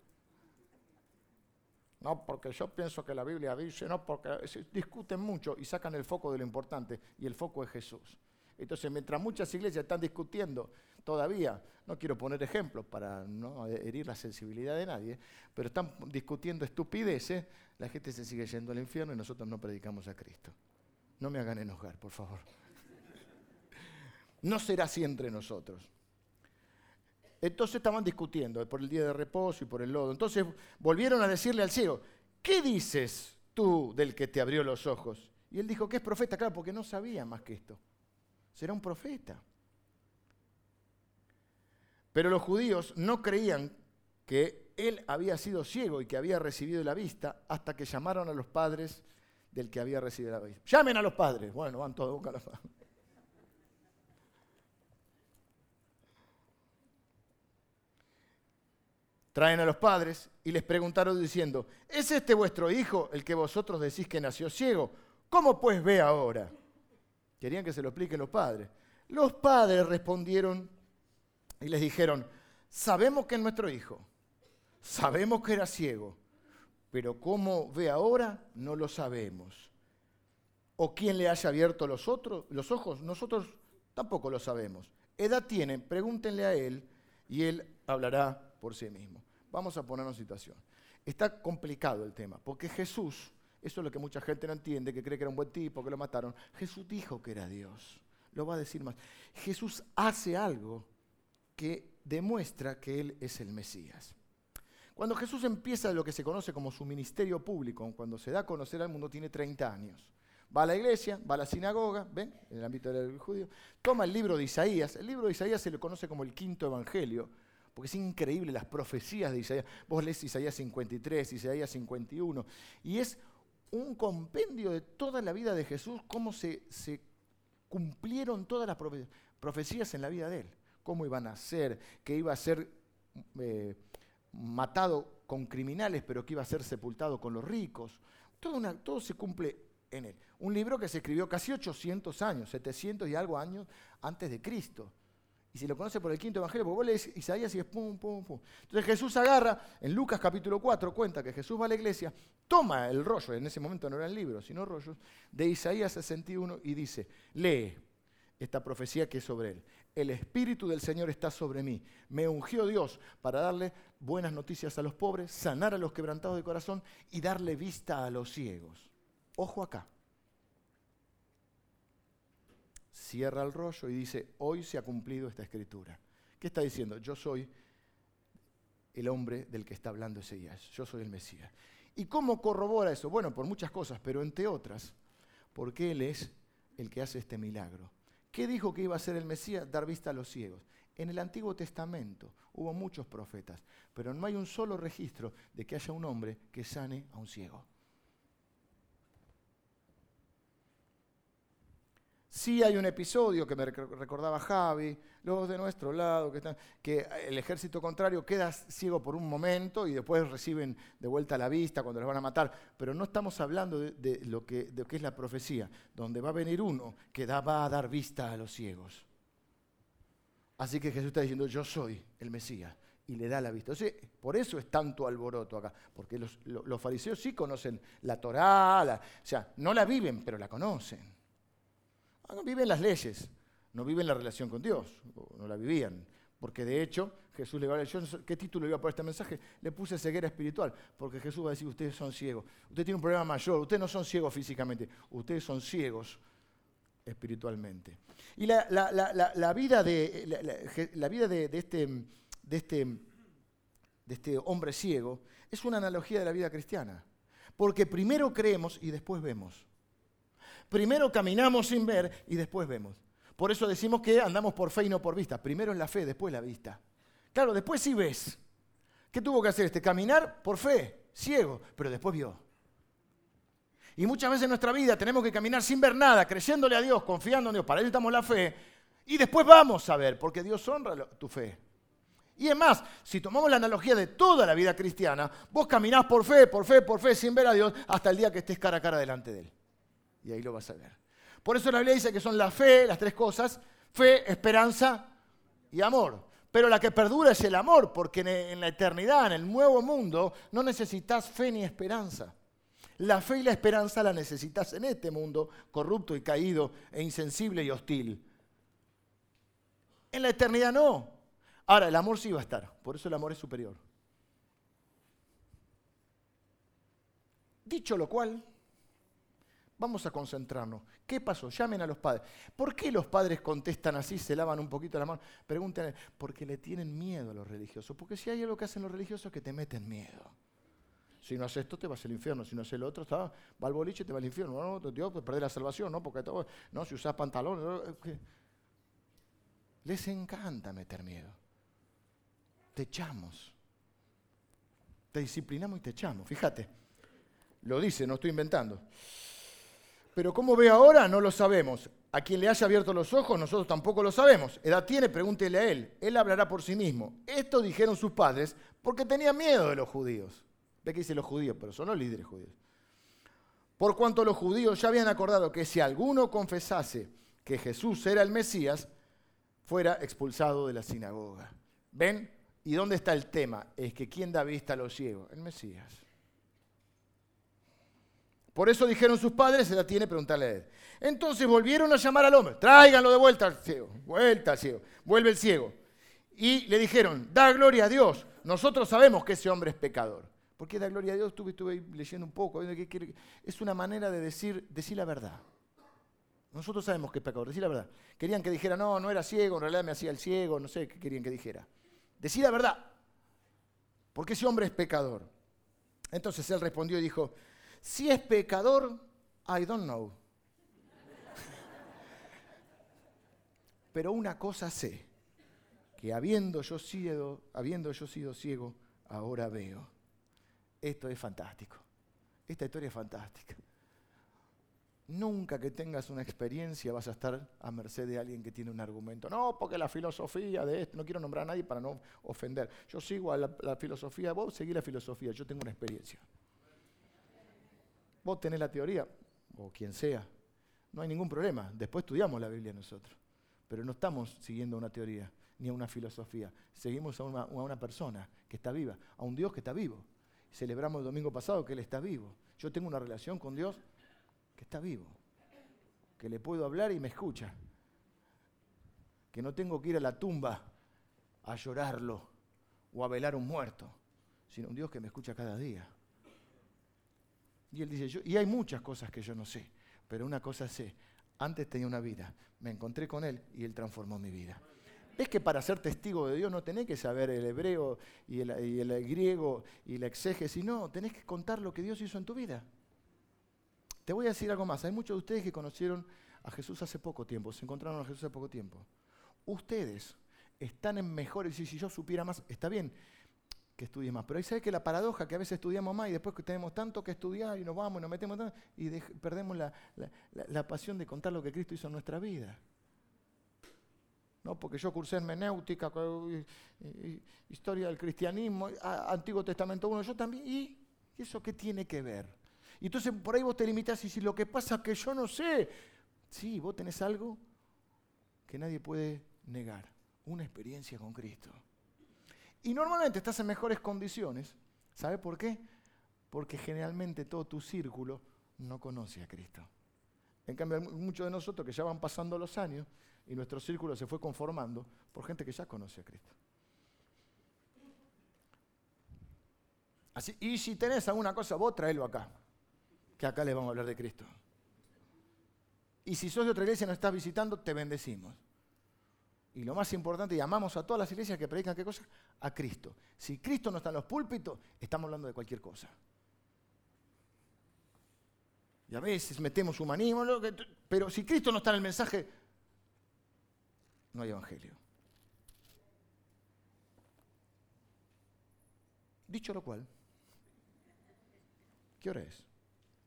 No, porque yo pienso que la Biblia dice, no, porque discuten mucho y sacan el foco de lo importante, y el foco es Jesús. Entonces, mientras muchas iglesias están discutiendo todavía, no quiero poner ejemplos para no herir la sensibilidad de nadie, pero están discutiendo estupideces, la gente se sigue yendo al infierno y nosotros no predicamos a Cristo. No me hagan enojar, por favor. No será así entre nosotros. Entonces estaban discutiendo por el día de reposo y por el lodo. Entonces volvieron a decirle al ciego, ¿qué dices tú del que te abrió los ojos? Y él dijo que es profeta, claro, porque no sabía más que esto. Será un profeta. Pero los judíos no creían que él había sido ciego y que había recibido la vista hasta que llamaron a los padres del que había recibido la vista. Llamen a los padres. Bueno, van todos a buscar a los padres. Traen a los padres y les preguntaron diciendo, ¿es este vuestro hijo el que vosotros decís que nació ciego? ¿Cómo pues ve ahora? Querían que se lo expliquen los padres. Los padres respondieron y les dijeron, sabemos que es nuestro hijo, sabemos que era ciego, pero cómo ve ahora no lo sabemos. O quién le haya abierto los, otros, los ojos, nosotros tampoco lo sabemos. Edad tiene, pregúntenle a él y él hablará por sí mismo. Vamos a ponernos en situación. Está complicado el tema, porque Jesús, eso es lo que mucha gente no entiende, que cree que era un buen tipo, que lo mataron. Jesús dijo que era Dios. Lo va a decir más. Jesús hace algo que demuestra que Él es el Mesías. Cuando Jesús empieza lo que se conoce como su ministerio público, cuando se da a conocer al mundo, tiene 30 años. Va a la iglesia, va a la sinagoga, ¿ven? En el ámbito del judío. Toma el libro de Isaías. El libro de Isaías se le conoce como el quinto evangelio, porque es increíble las profecías de Isaías. Vos lees Isaías 53, Isaías 51, y es un compendio de toda la vida de Jesús, cómo se, se cumplieron todas las profecías en la vida de él. Cómo iban a ser, que iba a ser eh, matado con criminales, pero que iba a ser sepultado con los ricos. Todo, se cumple en él. Un libro que se escribió casi 800 años, 700 y algo años antes de Cristo. Y si lo conoce por el quinto evangelio, porque vos lees Isaías y es pum, pum, pum. Entonces Jesús agarra, en Lucas capítulo 4 cuenta que Jesús va a la iglesia, toma el rollo, en ese momento no eran libros, sino rollos, de Isaías 61 y dice, lee esta profecía que es sobre él. El Espíritu del Señor está sobre mí. Me ungió Dios para darle buenas noticias a los pobres, sanar a los quebrantados de corazón y darle vista a los ciegos. Ojo acá. Cierra el rollo y dice, hoy se ha cumplido esta escritura. ¿Qué está diciendo? Yo soy el hombre del que está hablando Isaías. Yo soy el Mesías. ¿Y cómo corrobora eso? Bueno, por muchas cosas, pero entre otras, porque Él es el que hace este milagro. ¿Qué dijo que iba a ser el Mesías? Dar vista a los ciegos. En el Antiguo Testamento hubo muchos profetas, pero no hay un solo registro de que haya un hombre que sane a un ciego. Sí hay un episodio que me recordaba Javi, los de nuestro lado, que, están, que el ejército contrario queda ciego por un momento y después reciben de vuelta la vista cuando los van a matar. Pero no estamos hablando de, lo, que, es la profecía, donde va a venir uno que va a dar vista a los ciegos. Así que Jesús está diciendo, yo soy el Mesías, y le da la vista. por eso es tanto alboroto acá, porque los, fariseos sí conocen la Torá, o sea, no la viven, pero la conocen. Ah, viven las leyes, no viven la relación con Dios, no la vivían. Porque de hecho, Jesús le va a decir, ¿qué título iba a poner este mensaje? Le puse ceguera espiritual, porque Jesús va a decir, ustedes son ciegos. Usted tiene un problema mayor, ustedes no son ciegos físicamente, ustedes son ciegos espiritualmente. Y la, vida, de este hombre ciego es una analogía de la vida cristiana. Porque primero creemos y después vemos. Primero caminamos sin ver y después vemos. Por eso decimos que andamos por fe y no por vista. Primero es la fe, después la vista. Claro, después sí ves. ¿Qué tuvo que hacer este? Caminar por fe, ciego, pero después vio. Y muchas veces en nuestra vida tenemos que caminar sin ver nada, creyéndole a Dios, confiando en Dios. Para eso estamos la fe. Y después vamos a ver, porque Dios honra tu fe. Y es más, si tomamos la analogía de toda la vida cristiana, vos caminás por fe, por fe, por fe, sin ver a Dios, hasta el día que estés cara a cara delante de Él. Y ahí lo vas a ver. Por eso la Biblia dice que son la fe, las tres cosas, fe, esperanza y amor. Pero la que perdura es el amor, porque en la eternidad, en el nuevo mundo, no necesitas fe ni esperanza. La fe y la esperanza la necesitas en este mundo corrupto y caído e insensible y hostil. En la eternidad no. Ahora, el amor sí va a estar, por eso el amor es superior. Dicho lo cual, Vamos a concentrarnos. ¿Qué pasó? Llamen a los padres. ¿Por qué los padres contestan así, se lavan un poquito la mano? Pregúntenle, porque le tienen miedo a los religiosos. Porque si hay algo que hacen los religiosos es que te meten miedo. Si no haces esto, te vas al infierno. Si no haces lo otro, va al boliche, te va al infierno. No, no, Dios, pues perder la salvación, ¿no? Porque todo, no, si usas pantalones. Les encanta meter miedo. Te echamos. Te disciplinamos y te echamos. Fíjate. Lo dice, no estoy inventando. Pero cómo ve ahora no lo sabemos. A quien le haya abierto los ojos nosotros tampoco lo sabemos. Edad tiene, pregúntele a él. Él hablará por sí mismo. Esto dijeron sus padres porque tenían miedo de los judíos. Ve que dice los judíos, pero son los líderes judíos. Por cuanto los judíos ya habían acordado que si alguno confesase que Jesús era el Mesías, fuera expulsado de la sinagoga. ¿Ven? ¿Y dónde está el tema? Es que ¿quién da vista a los ciegos? El Mesías. Por eso dijeron sus padres, se la tiene, preguntarle a él. Entonces volvieron a llamar al hombre, tráiganlo de vuelta al ciego, vuelta al ciego, vuelve el ciego. Y le dijeron, da gloria a Dios, nosotros sabemos que ese hombre es pecador. ¿Por qué da gloria a Dios? Estuve, estuve leyendo un poco, es una manera de decir, decir la verdad. Nosotros sabemos que es pecador, decir la verdad. Querían que dijera, no, no era ciego, en realidad me hacía el ciego, no sé qué querían que dijera. Decir la verdad, porque ese hombre es pecador. Entonces él respondió y dijo, si es pecador, I don't know. Pero una cosa sé, que habiendo yo, sido, habiendo yo sido ciego, ahora veo. Esto es fantástico. Esta historia es fantástica. Nunca que tengas una experiencia vas a estar a merced de alguien que tiene un argumento. No, porque la filosofía de esto, no quiero nombrar a nadie para no ofender. Yo sigo a la, la filosofía, vos seguís la filosofía, yo tengo una experiencia. Vos tenés la teoría, o quien sea, no hay ningún problema. Después estudiamos la Biblia nosotros. Pero no estamos siguiendo una teoría ni a una filosofía. Seguimos a una, a una persona que está viva, a un Dios que está vivo. Celebramos el domingo pasado que Él está vivo. Yo tengo una relación con Dios que está vivo, que le puedo hablar y me escucha, que no tengo que ir a la tumba a llorarlo o a velar un muerto, sino un Dios que me escucha cada día. Y él dice, yo, y hay muchas cosas que yo no sé, pero una cosa sé, antes tenía una vida, me encontré con él y él transformó mi vida. ¿Ves que para ser testigo de Dios no tenés que saber el hebreo y el, griego y la exégesis? No, tenés que contar lo que Dios hizo en tu vida. Te voy a decir algo más. Hay muchos de ustedes que conocieron a Jesús hace poco tiempo, se encontraron a Jesús hace poco tiempo. Ustedes están en mejores, y si yo supiera más, está bien, que estudie más. Pero ahí sabes que la paradoja que a veces estudiamos más y después que tenemos tanto que estudiar y nos vamos y nos metemos tanto, y perdemos la, pasión de contar lo que Cristo hizo en nuestra vida. No, porque yo cursé hermenéutica, historia del cristianismo, Antiguo Testamento 1, yo también. ¿Y eso qué tiene que ver? Y entonces por ahí vos te limitas y si lo que pasa es que yo no sé. Sí, vos tenés algo que nadie puede negar, una experiencia con Cristo. Y normalmente estás en mejores condiciones. ¿Sabe por qué? Porque generalmente todo tu círculo no conoce a Cristo. En cambio, hay muchos de nosotros que ya van pasando los años y nuestro círculo se fue conformando por gente que ya conoce a Cristo. Y si tenés alguna cosa, vos traelo acá, que acá les vamos a hablar de Cristo. Y si sos de otra iglesia y nos estás visitando, te bendecimos. Y lo más importante, y amamos a todas las iglesias que predican qué cosa? A Cristo. Si Cristo no está en los púlpitos, estamos hablando de cualquier cosa. Y a veces metemos humanismo, pero si Cristo no está en el mensaje, no hay evangelio. Dicho lo cual, ¿qué hora es?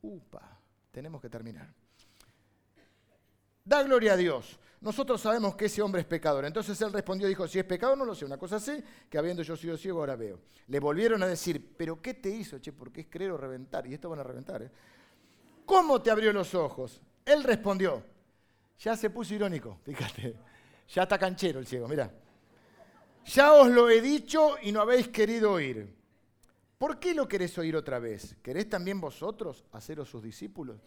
Upa, tenemos que terminar. Da gloria a Dios. Nosotros sabemos que ese hombre es pecador. Entonces él respondió dijo, si es pecado no lo sé. Una cosa sé, que habiendo yo sido ciego ahora veo. Le volvieron a decir, pero ¿qué te hizo, che? Porque es creer o reventar. Y esto van a reventar, ¿eh? ¿Cómo te abrió los ojos? Él respondió, ya se puso irónico, fíjate. Ya está canchero el ciego, mira. Ya os lo he dicho y no habéis querido oír. ¿Por qué lo querés oír otra vez? ¿Querés también vosotros haceros sus discípulos?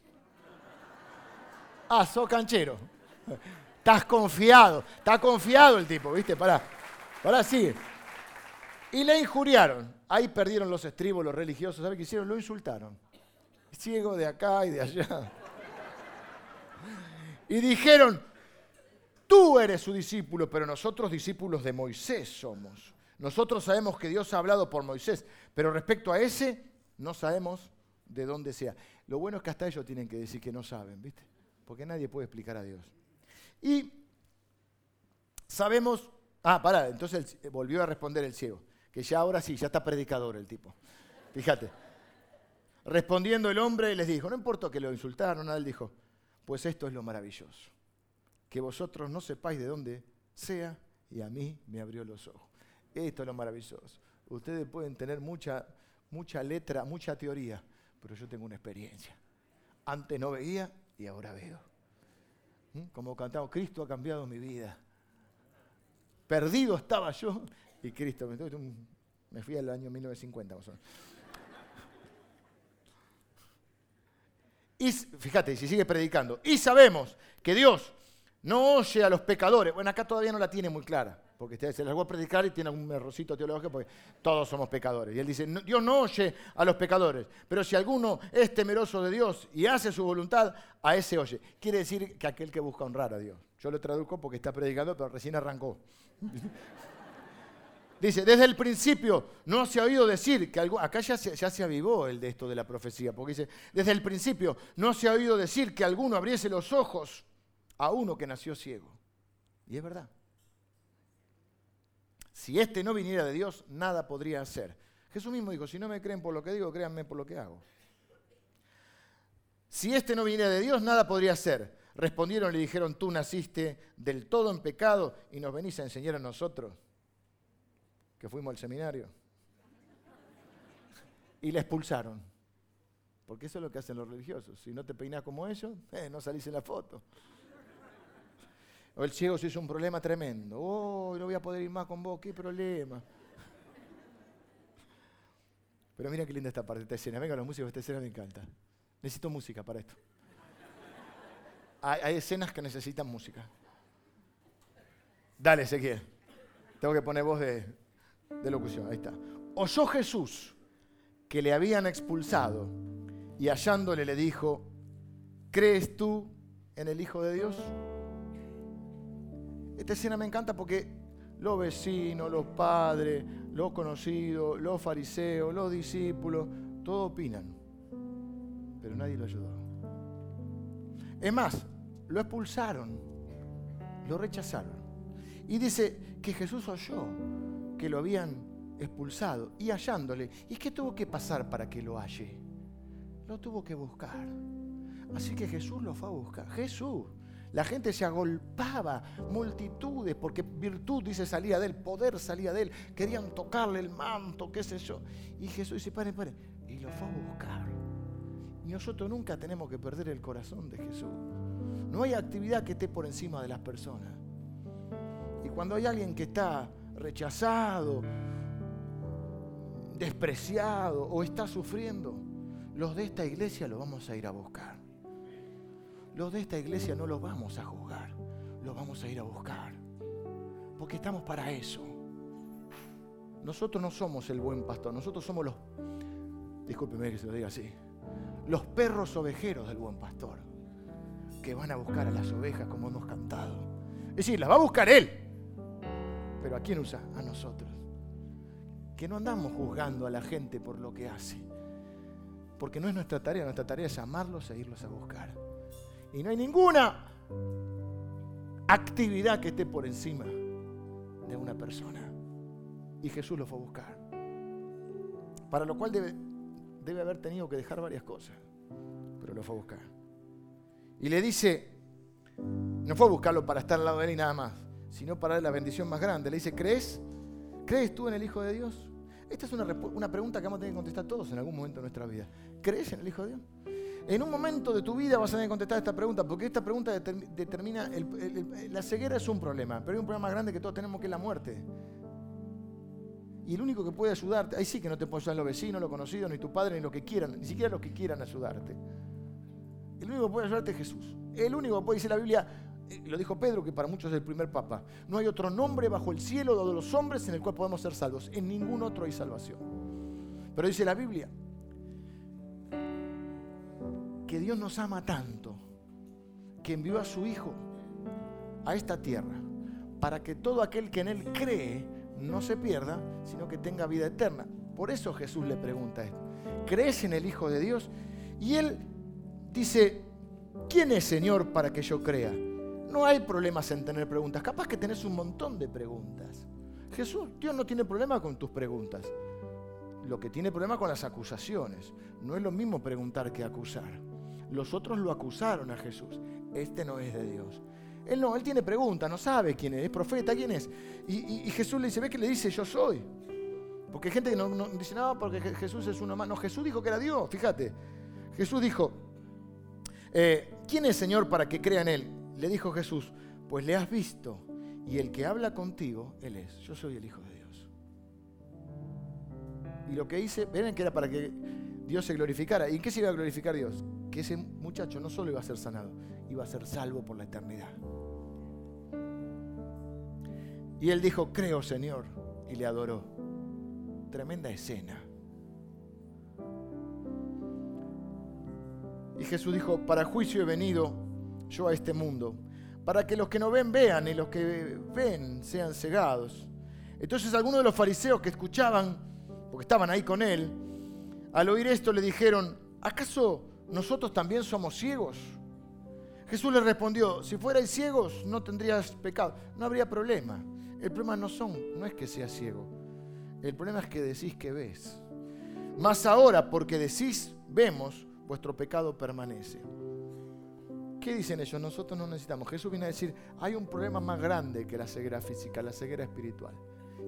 Ah, sos canchero. Estás confiado, está confiado el tipo, ¿viste? Pará, pará, sigue. Y le injuriaron. Ahí perdieron los estribos los religiosos. ¿Sabe qué hicieron? Lo insultaron. Ciego de acá y de allá. Y dijeron, tú eres su discípulo, pero nosotros discípulos de Moisés somos. Nosotros sabemos que Dios ha hablado por Moisés, pero respecto a ese, no sabemos de dónde sea. Lo bueno es que hasta ellos tienen que decir que no saben, ¿viste? Porque nadie puede explicar a Dios. Y sabemos, ah, pará, entonces volvió a responder el ciego, que ya ahora sí, ya está predicador el tipo. Fíjate. Respondiendo el hombre les dijo, no importa que lo insultaron, nada, él dijo, pues esto es lo maravilloso, que vosotros no sepáis de dónde sea y a mí me abrió los ojos. Esto es lo maravilloso. Ustedes pueden tener mucha, mucha letra, mucha teoría, pero yo tengo una experiencia. Antes no veía y ahora veo. ¿Mm? Como cantamos, Cristo ha cambiado mi vida. Perdido estaba yo y Cristo me, fui al año 1950 más o. Y fíjate, si sigue predicando. Y sabemos que Dios no oye a los pecadores. Bueno, acá todavía no la tiene muy clara, porque se las voy a predicar y tiene un errorcito teológico, porque todos somos pecadores. Y él dice, Dios no oye a los pecadores, pero si alguno es temeroso de Dios y hace su voluntad, a ese oye. Quiere decir que aquel que busca honrar a Dios. Yo lo traduzco porque está predicando, pero recién arrancó. Dice, desde el principio no se ha oído decir que algo, acá ya se, ya se avivó el de esto de la profecía, porque dice, desde el principio no se ha oído decir que alguno abriese los ojos a uno que nació ciego. Y es verdad. Si este no viniera de Dios, nada podría hacer. Jesús mismo dijo, si no me creen por lo que digo, créanme por lo que hago. Si este no viniera de Dios, nada podría hacer. Respondieron y le dijeron, tú naciste del todo en pecado y nos venís a enseñar a nosotros que fuimos al seminario. Y le expulsaron. Porque eso es lo que hacen los religiosos. Si no te peinas como ellos, eh, no salís en la foto. O el ciego se hizo un problema tremendo. Oh, no voy a poder ir más con vos, qué problema. Pero mira qué linda esta parte, esta escena. Venga, los músicos, esta escena me encanta. Necesito música para esto. Hay, escenas que necesitan música. Dale, Ezequiel. Tengo que poner voz de, de locución, ahí está. Oyó Jesús que le habían expulsado y hallándole le dijo, ¿crees tú en el Hijo de Dios? Esta escena me encanta porque los vecinos, los padres, los conocidos, los fariseos, los discípulos, todos opinan, pero nadie lo ayudó. Es más, lo expulsaron, lo rechazaron. Y dice que Jesús oyó que lo habían expulsado y hallándole. ¿Y qué tuvo que pasar para que lo halle? Lo tuvo que buscar. Así que Jesús lo fue a buscar. Jesús. La gente se agolpaba, multitudes, porque virtud, dice, salía de él, poder salía de él. Querían tocarle el manto, qué sé yo. Y Jesús dice, pare, pare. Y lo fue a buscar. Y nosotros nunca tenemos que perder el corazón de Jesús. No hay actividad que esté por encima de las personas. Y cuando hay alguien que está rechazado, despreciado o está sufriendo, los de esta iglesia lo vamos a ir a buscar. Los de esta iglesia no los vamos a juzgar, los vamos a ir a buscar. Porque estamos para eso. Nosotros no somos el buen pastor, nosotros somos los, discúlpeme que se lo diga así, los perros ovejeros del buen pastor, que van a buscar a las ovejas como hemos cantado. Es decir, las va a buscar Él, pero ¿a quién usa? A nosotros. Que no andamos juzgando a la gente por lo que hace. Porque no es nuestra tarea, nuestra tarea es amarlos e irlos a buscar. Y no hay ninguna actividad que esté por encima de una persona. Y Jesús lo fue a buscar. Para lo cual debe, haber tenido que dejar varias cosas. Pero lo fue a buscar. Y le dice, no fue a buscarlo para estar al lado de él y nada más sino para la bendición más grande. Le dice, ¿crees? ¿Crees tú en el Hijo de Dios? Esta es una, una, pregunta que vamos a tener que contestar todos en algún momento de nuestra vida. ¿Crees en el Hijo de Dios? En un momento de tu vida vas a tener que contestar esta pregunta, porque esta pregunta determina, la ceguera es un problema, pero hay un problema más grande que todos tenemos que es la muerte. Y el único que puede ayudarte, ahí sí que no te puede ayudar los vecinos, los conocidos, ni tu padre, ni lo que quieran, ni siquiera los que quieran ayudarte. El único que puede ayudarte es Jesús. El único que puede, decir la Biblia, lo dijo Pedro, que para muchos es el primer papa, no hay otro nombre bajo el cielo dado los hombres en el cual podemos ser salvos. En ningún otro hay salvación. Pero dice la Biblia que Dios nos ama tanto que envió a su Hijo a esta tierra para que todo aquel que en Él cree no se pierda, sino que tenga vida eterna. Por eso Jesús le pregunta esto. ¿Crees en el Hijo de Dios? Y Él dice, ¿quién es Señor para que yo crea? No hay problemas en tener preguntas. Capaz que tenés un montón de preguntas. Jesús, Dios no tiene problema con tus preguntas. Lo que tiene problema con las acusaciones. No es lo mismo preguntar que acusar. Los otros lo acusaron a Jesús. Este no es de Dios. Él no, él tiene preguntas, no sabe quién es, profeta, quién es. Y, Jesús le dice, ve que le dice, yo soy. Porque hay gente que no, dice, no, porque Jesús es uno más. No, Jesús dijo que era Dios, fíjate. Jesús dijo, eh, ¿quién es Señor para que crea en Él? le dijo Jesús, pues le has visto y el que habla contigo, Él es. Yo soy el Hijo de Dios. Y lo que hice, ven que era para que Dios se glorificara. ¿Y en qué se iba a glorificar Dios? Ese muchacho no solo iba a ser sanado, iba a ser salvo por la eternidad. Y él dijo, creo Señor, y le adoró. Tremenda escena. Y Jesús dijo, para juicio he venido yo a este mundo, para que los que no ven vean y los que ven sean cegados. Entonces algunos de los fariseos que escuchaban, porque estaban ahí con él, al oír esto le dijeron, ¿acaso nosotros también somos ciegos? Jesús les respondió, si fuerais ciegos no tendrías pecado, no habría problema. El problema no son, no es que seas ciego. El problema es que decís que ves. Más ahora, porque decís vemos, vuestro pecado permanece. ¿Qué dicen ellos? Nosotros no necesitamos. Jesús viene a decir, hay un problema más grande que la ceguera física, la ceguera espiritual.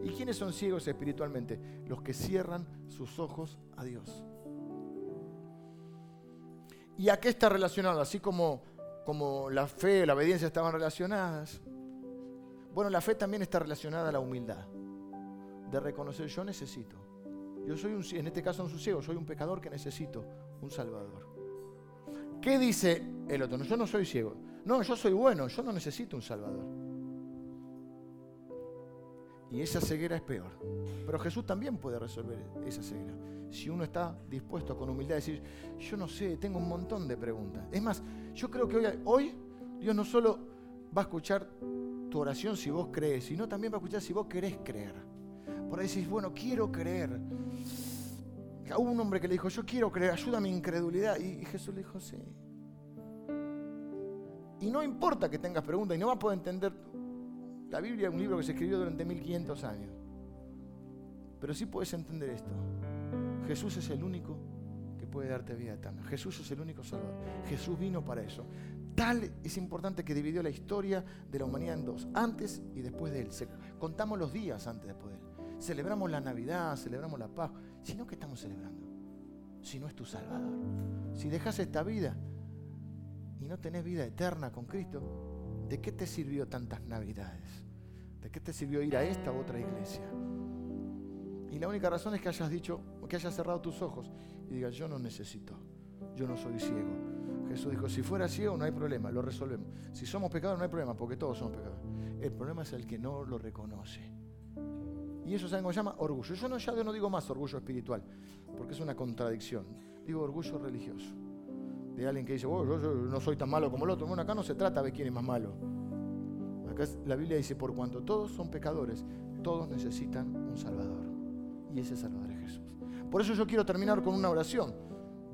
¿Y quiénes son ciegos espiritualmente? Los que cierran sus ojos a Dios. ¿Y a qué está relacionado? Así como, como la fe, la obediencia estaban relacionadas, bueno, la fe también está relacionada a la humildad, de reconocer yo necesito. Yo soy un, en este caso un ciego, soy un pecador que necesito un salvador. ¿Qué dice el otro? No, yo no soy ciego. No, yo soy bueno, yo no necesito un salvador. Y esa ceguera es peor. Pero Jesús también puede resolver esa ceguera. Si uno está dispuesto con humildad a decir, yo no sé, tengo un montón de preguntas. Es más, yo creo que hoy, hoy Dios no solo va a escuchar tu oración si vos crees, sino también va a escuchar si vos querés creer. Por ahí decís, bueno, quiero creer. Hubo un hombre que le dijo, yo quiero creer, ayuda a mi incredulidad. Y Jesús le dijo, sí. Y no importa que tengas preguntas y no vas a poder entender. La Biblia es un libro que se escribió durante 1500 años. Pero sí puedes entender esto. Jesús es el único que puede darte vida eterna. Jesús es el único salvador. Jesús vino para eso. Tal es importante que dividió la historia de la humanidad en dos, antes y después de él. contamos los días antes después de él. Celebramos la Navidad, celebramos la paz. Si no, ¿qué estamos celebrando? Si no es tu Salvador. Si dejas esta vida y no tenés vida eterna con Cristo, ¿de qué te sirvió tantas Navidades? ¿De qué te sirvió ir a esta u otra iglesia? Y la única razón es que hayas dicho, que hayas cerrado tus ojos y digas, yo no necesito, yo no soy ciego Jesús dijo, si fuera ciego no hay problema, lo resolvemos. Si somos pecadores no hay problema, porque todos somos pecadores. El problema es el que no lo reconoce. Y eso, ¿saben cómo se llama? Orgullo. Yo no, ya no digo más orgullo espiritual, porque es una contradicción. Digo orgullo religioso. De alguien que dice, oh, yo, no soy tan malo como el otro. Bueno, acá no se trata de quién es más malo. Acá la Biblia dice, por cuanto todos son pecadores, todos necesitan un Salvador. Y ese Salvador es Jesús. Por eso yo quiero terminar con una oración.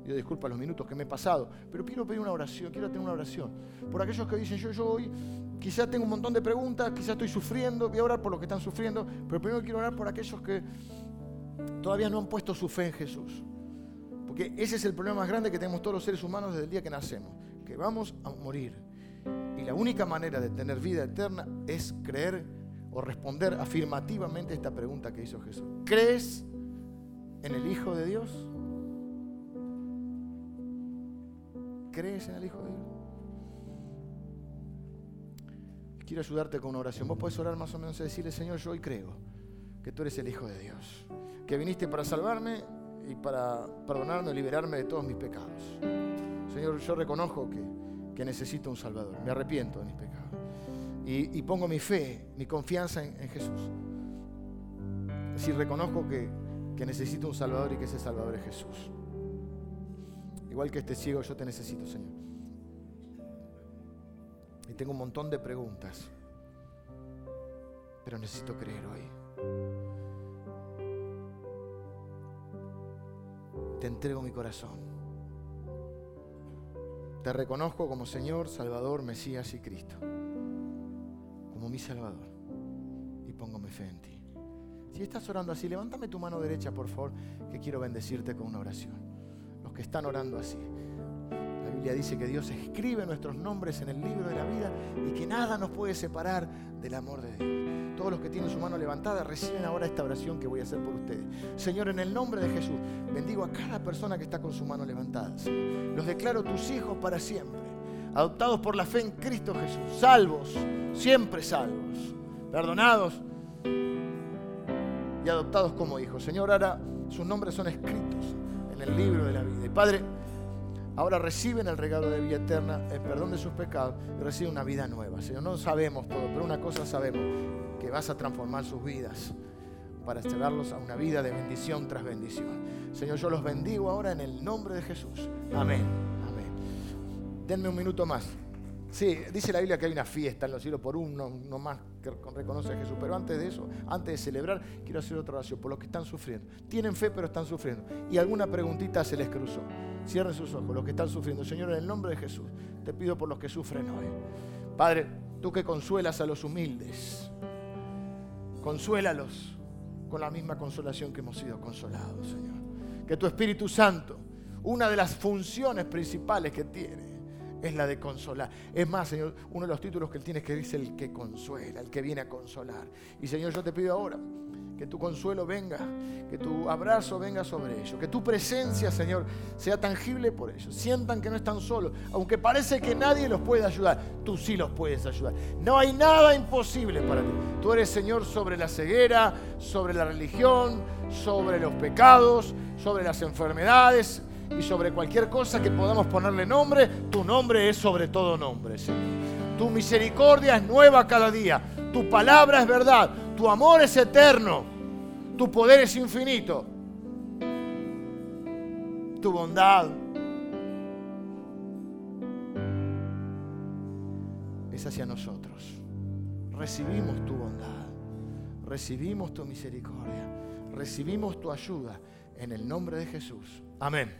Yo disculpa los minutos que me he pasado, pero quiero pedir una oración, quiero tener una oración. Por aquellos que dicen, yo, yo hoy quizás tengo un montón de preguntas, quizás estoy sufriendo, voy a orar por los que están sufriendo, pero primero quiero orar por aquellos que todavía no han puesto su fe en Jesús. Ese es el problema más grande que tenemos todos los seres humanos desde el día que nacemos, que vamos a morir. Y la única manera de tener vida eterna es creer o responder afirmativamente esta pregunta que hizo Jesús. ¿Crees en el Hijo de Dios? crees en el Hijo de Dios? Quiero ayudarte con una oración. Vos podés orar más o menos y decirle, Señor, yo hoy creo que tú eres el Hijo de Dios, que viniste para salvarme y para perdonarme y liberarme de todos mis pecados. Señor, yo reconozco que, que necesito un Salvador, me arrepiento de mis pecados y, pongo mi fe, mi confianza en, en Jesús. Si reconozco que, que necesito un Salvador y que ese Salvador es Jesús. Igual que este ciego, yo te necesito, Señor. Y tengo un montón de preguntas, pero necesito creer hoy. Te entrego mi corazón. Te reconozco como Señor, Salvador, Mesías y Cristo. Como mi Salvador. Y pongo mi fe en ti. Si estás orando así, levántame tu mano derecha, por favor, que quiero bendecirte con una oración que están orando así. Biblia dice que Dios escribe nuestros nombres en el libro de la vida y que nada nos puede separar del amor de Dios. Todos los que tienen su mano levantada reciben ahora esta oración que voy a hacer por ustedes. Señor, en el nombre de Jesús, bendigo a cada persona que está con su mano levantada. Los declaro tus hijos para siempre. adoptados por la fe en Cristo Jesús, salvos, siempre salvos, perdonados y adoptados como hijos. Señor, ahora sus nombres son escritos en el libro de la vida. Y Padre, ahora reciben el regalo de vida eterna, el perdón de sus pecados y reciben una vida nueva. Señor, no sabemos todo, pero una cosa sabemos, que vas a transformar sus vidas para llevarlos a una vida de bendición tras bendición. Señor, yo los bendigo ahora en el nombre de Jesús. Amén. Amén. Denme un minuto más. Sí, dice la Biblia que hay una fiesta en los cielos por uno, no más que reconoce a Jesús. Pero antes de eso, antes de celebrar, quiero hacer otra oración por los que están sufriendo. Tienen fe, pero están sufriendo. Y alguna preguntita se les cruzó. Cierren sus ojos, los que están sufriendo. Señor, en el nombre de Jesús, te pido por los que sufren hoy. Padre, tú que consuelas a los humildes, consuélalos con la misma consolación que hemos sido consolados, Señor. Que tu Espíritu Santo, una de las funciones principales que tiene, es la de consolar. Es más, Señor, uno de los títulos que Él tiene es que dice el que consuela, el que viene a consolar. Y Señor, yo te pido ahora que tu consuelo venga, que tu abrazo venga sobre ellos, que tu presencia, Señor, sea tangible por ellos. Sientan que no están solos, aunque parece que nadie los puede ayudar, tú sí los puedes ayudar. No hay nada imposible para ti. Tú eres, Señor, sobre la ceguera, sobre la religión, sobre los pecados, sobre las enfermedades y sobre cualquier cosa que podamos ponerle nombre, tu nombre es sobre todo nombre, Señor. Tu misericordia es nueva cada día. Tu palabra es verdad. Tu amor es eterno. Tu poder es infinito. Tu bondad es hacia nosotros. Recibimos tu bondad. Recibimos tu misericordia. Recibimos tu ayuda. En el nombre de Jesús. Amén.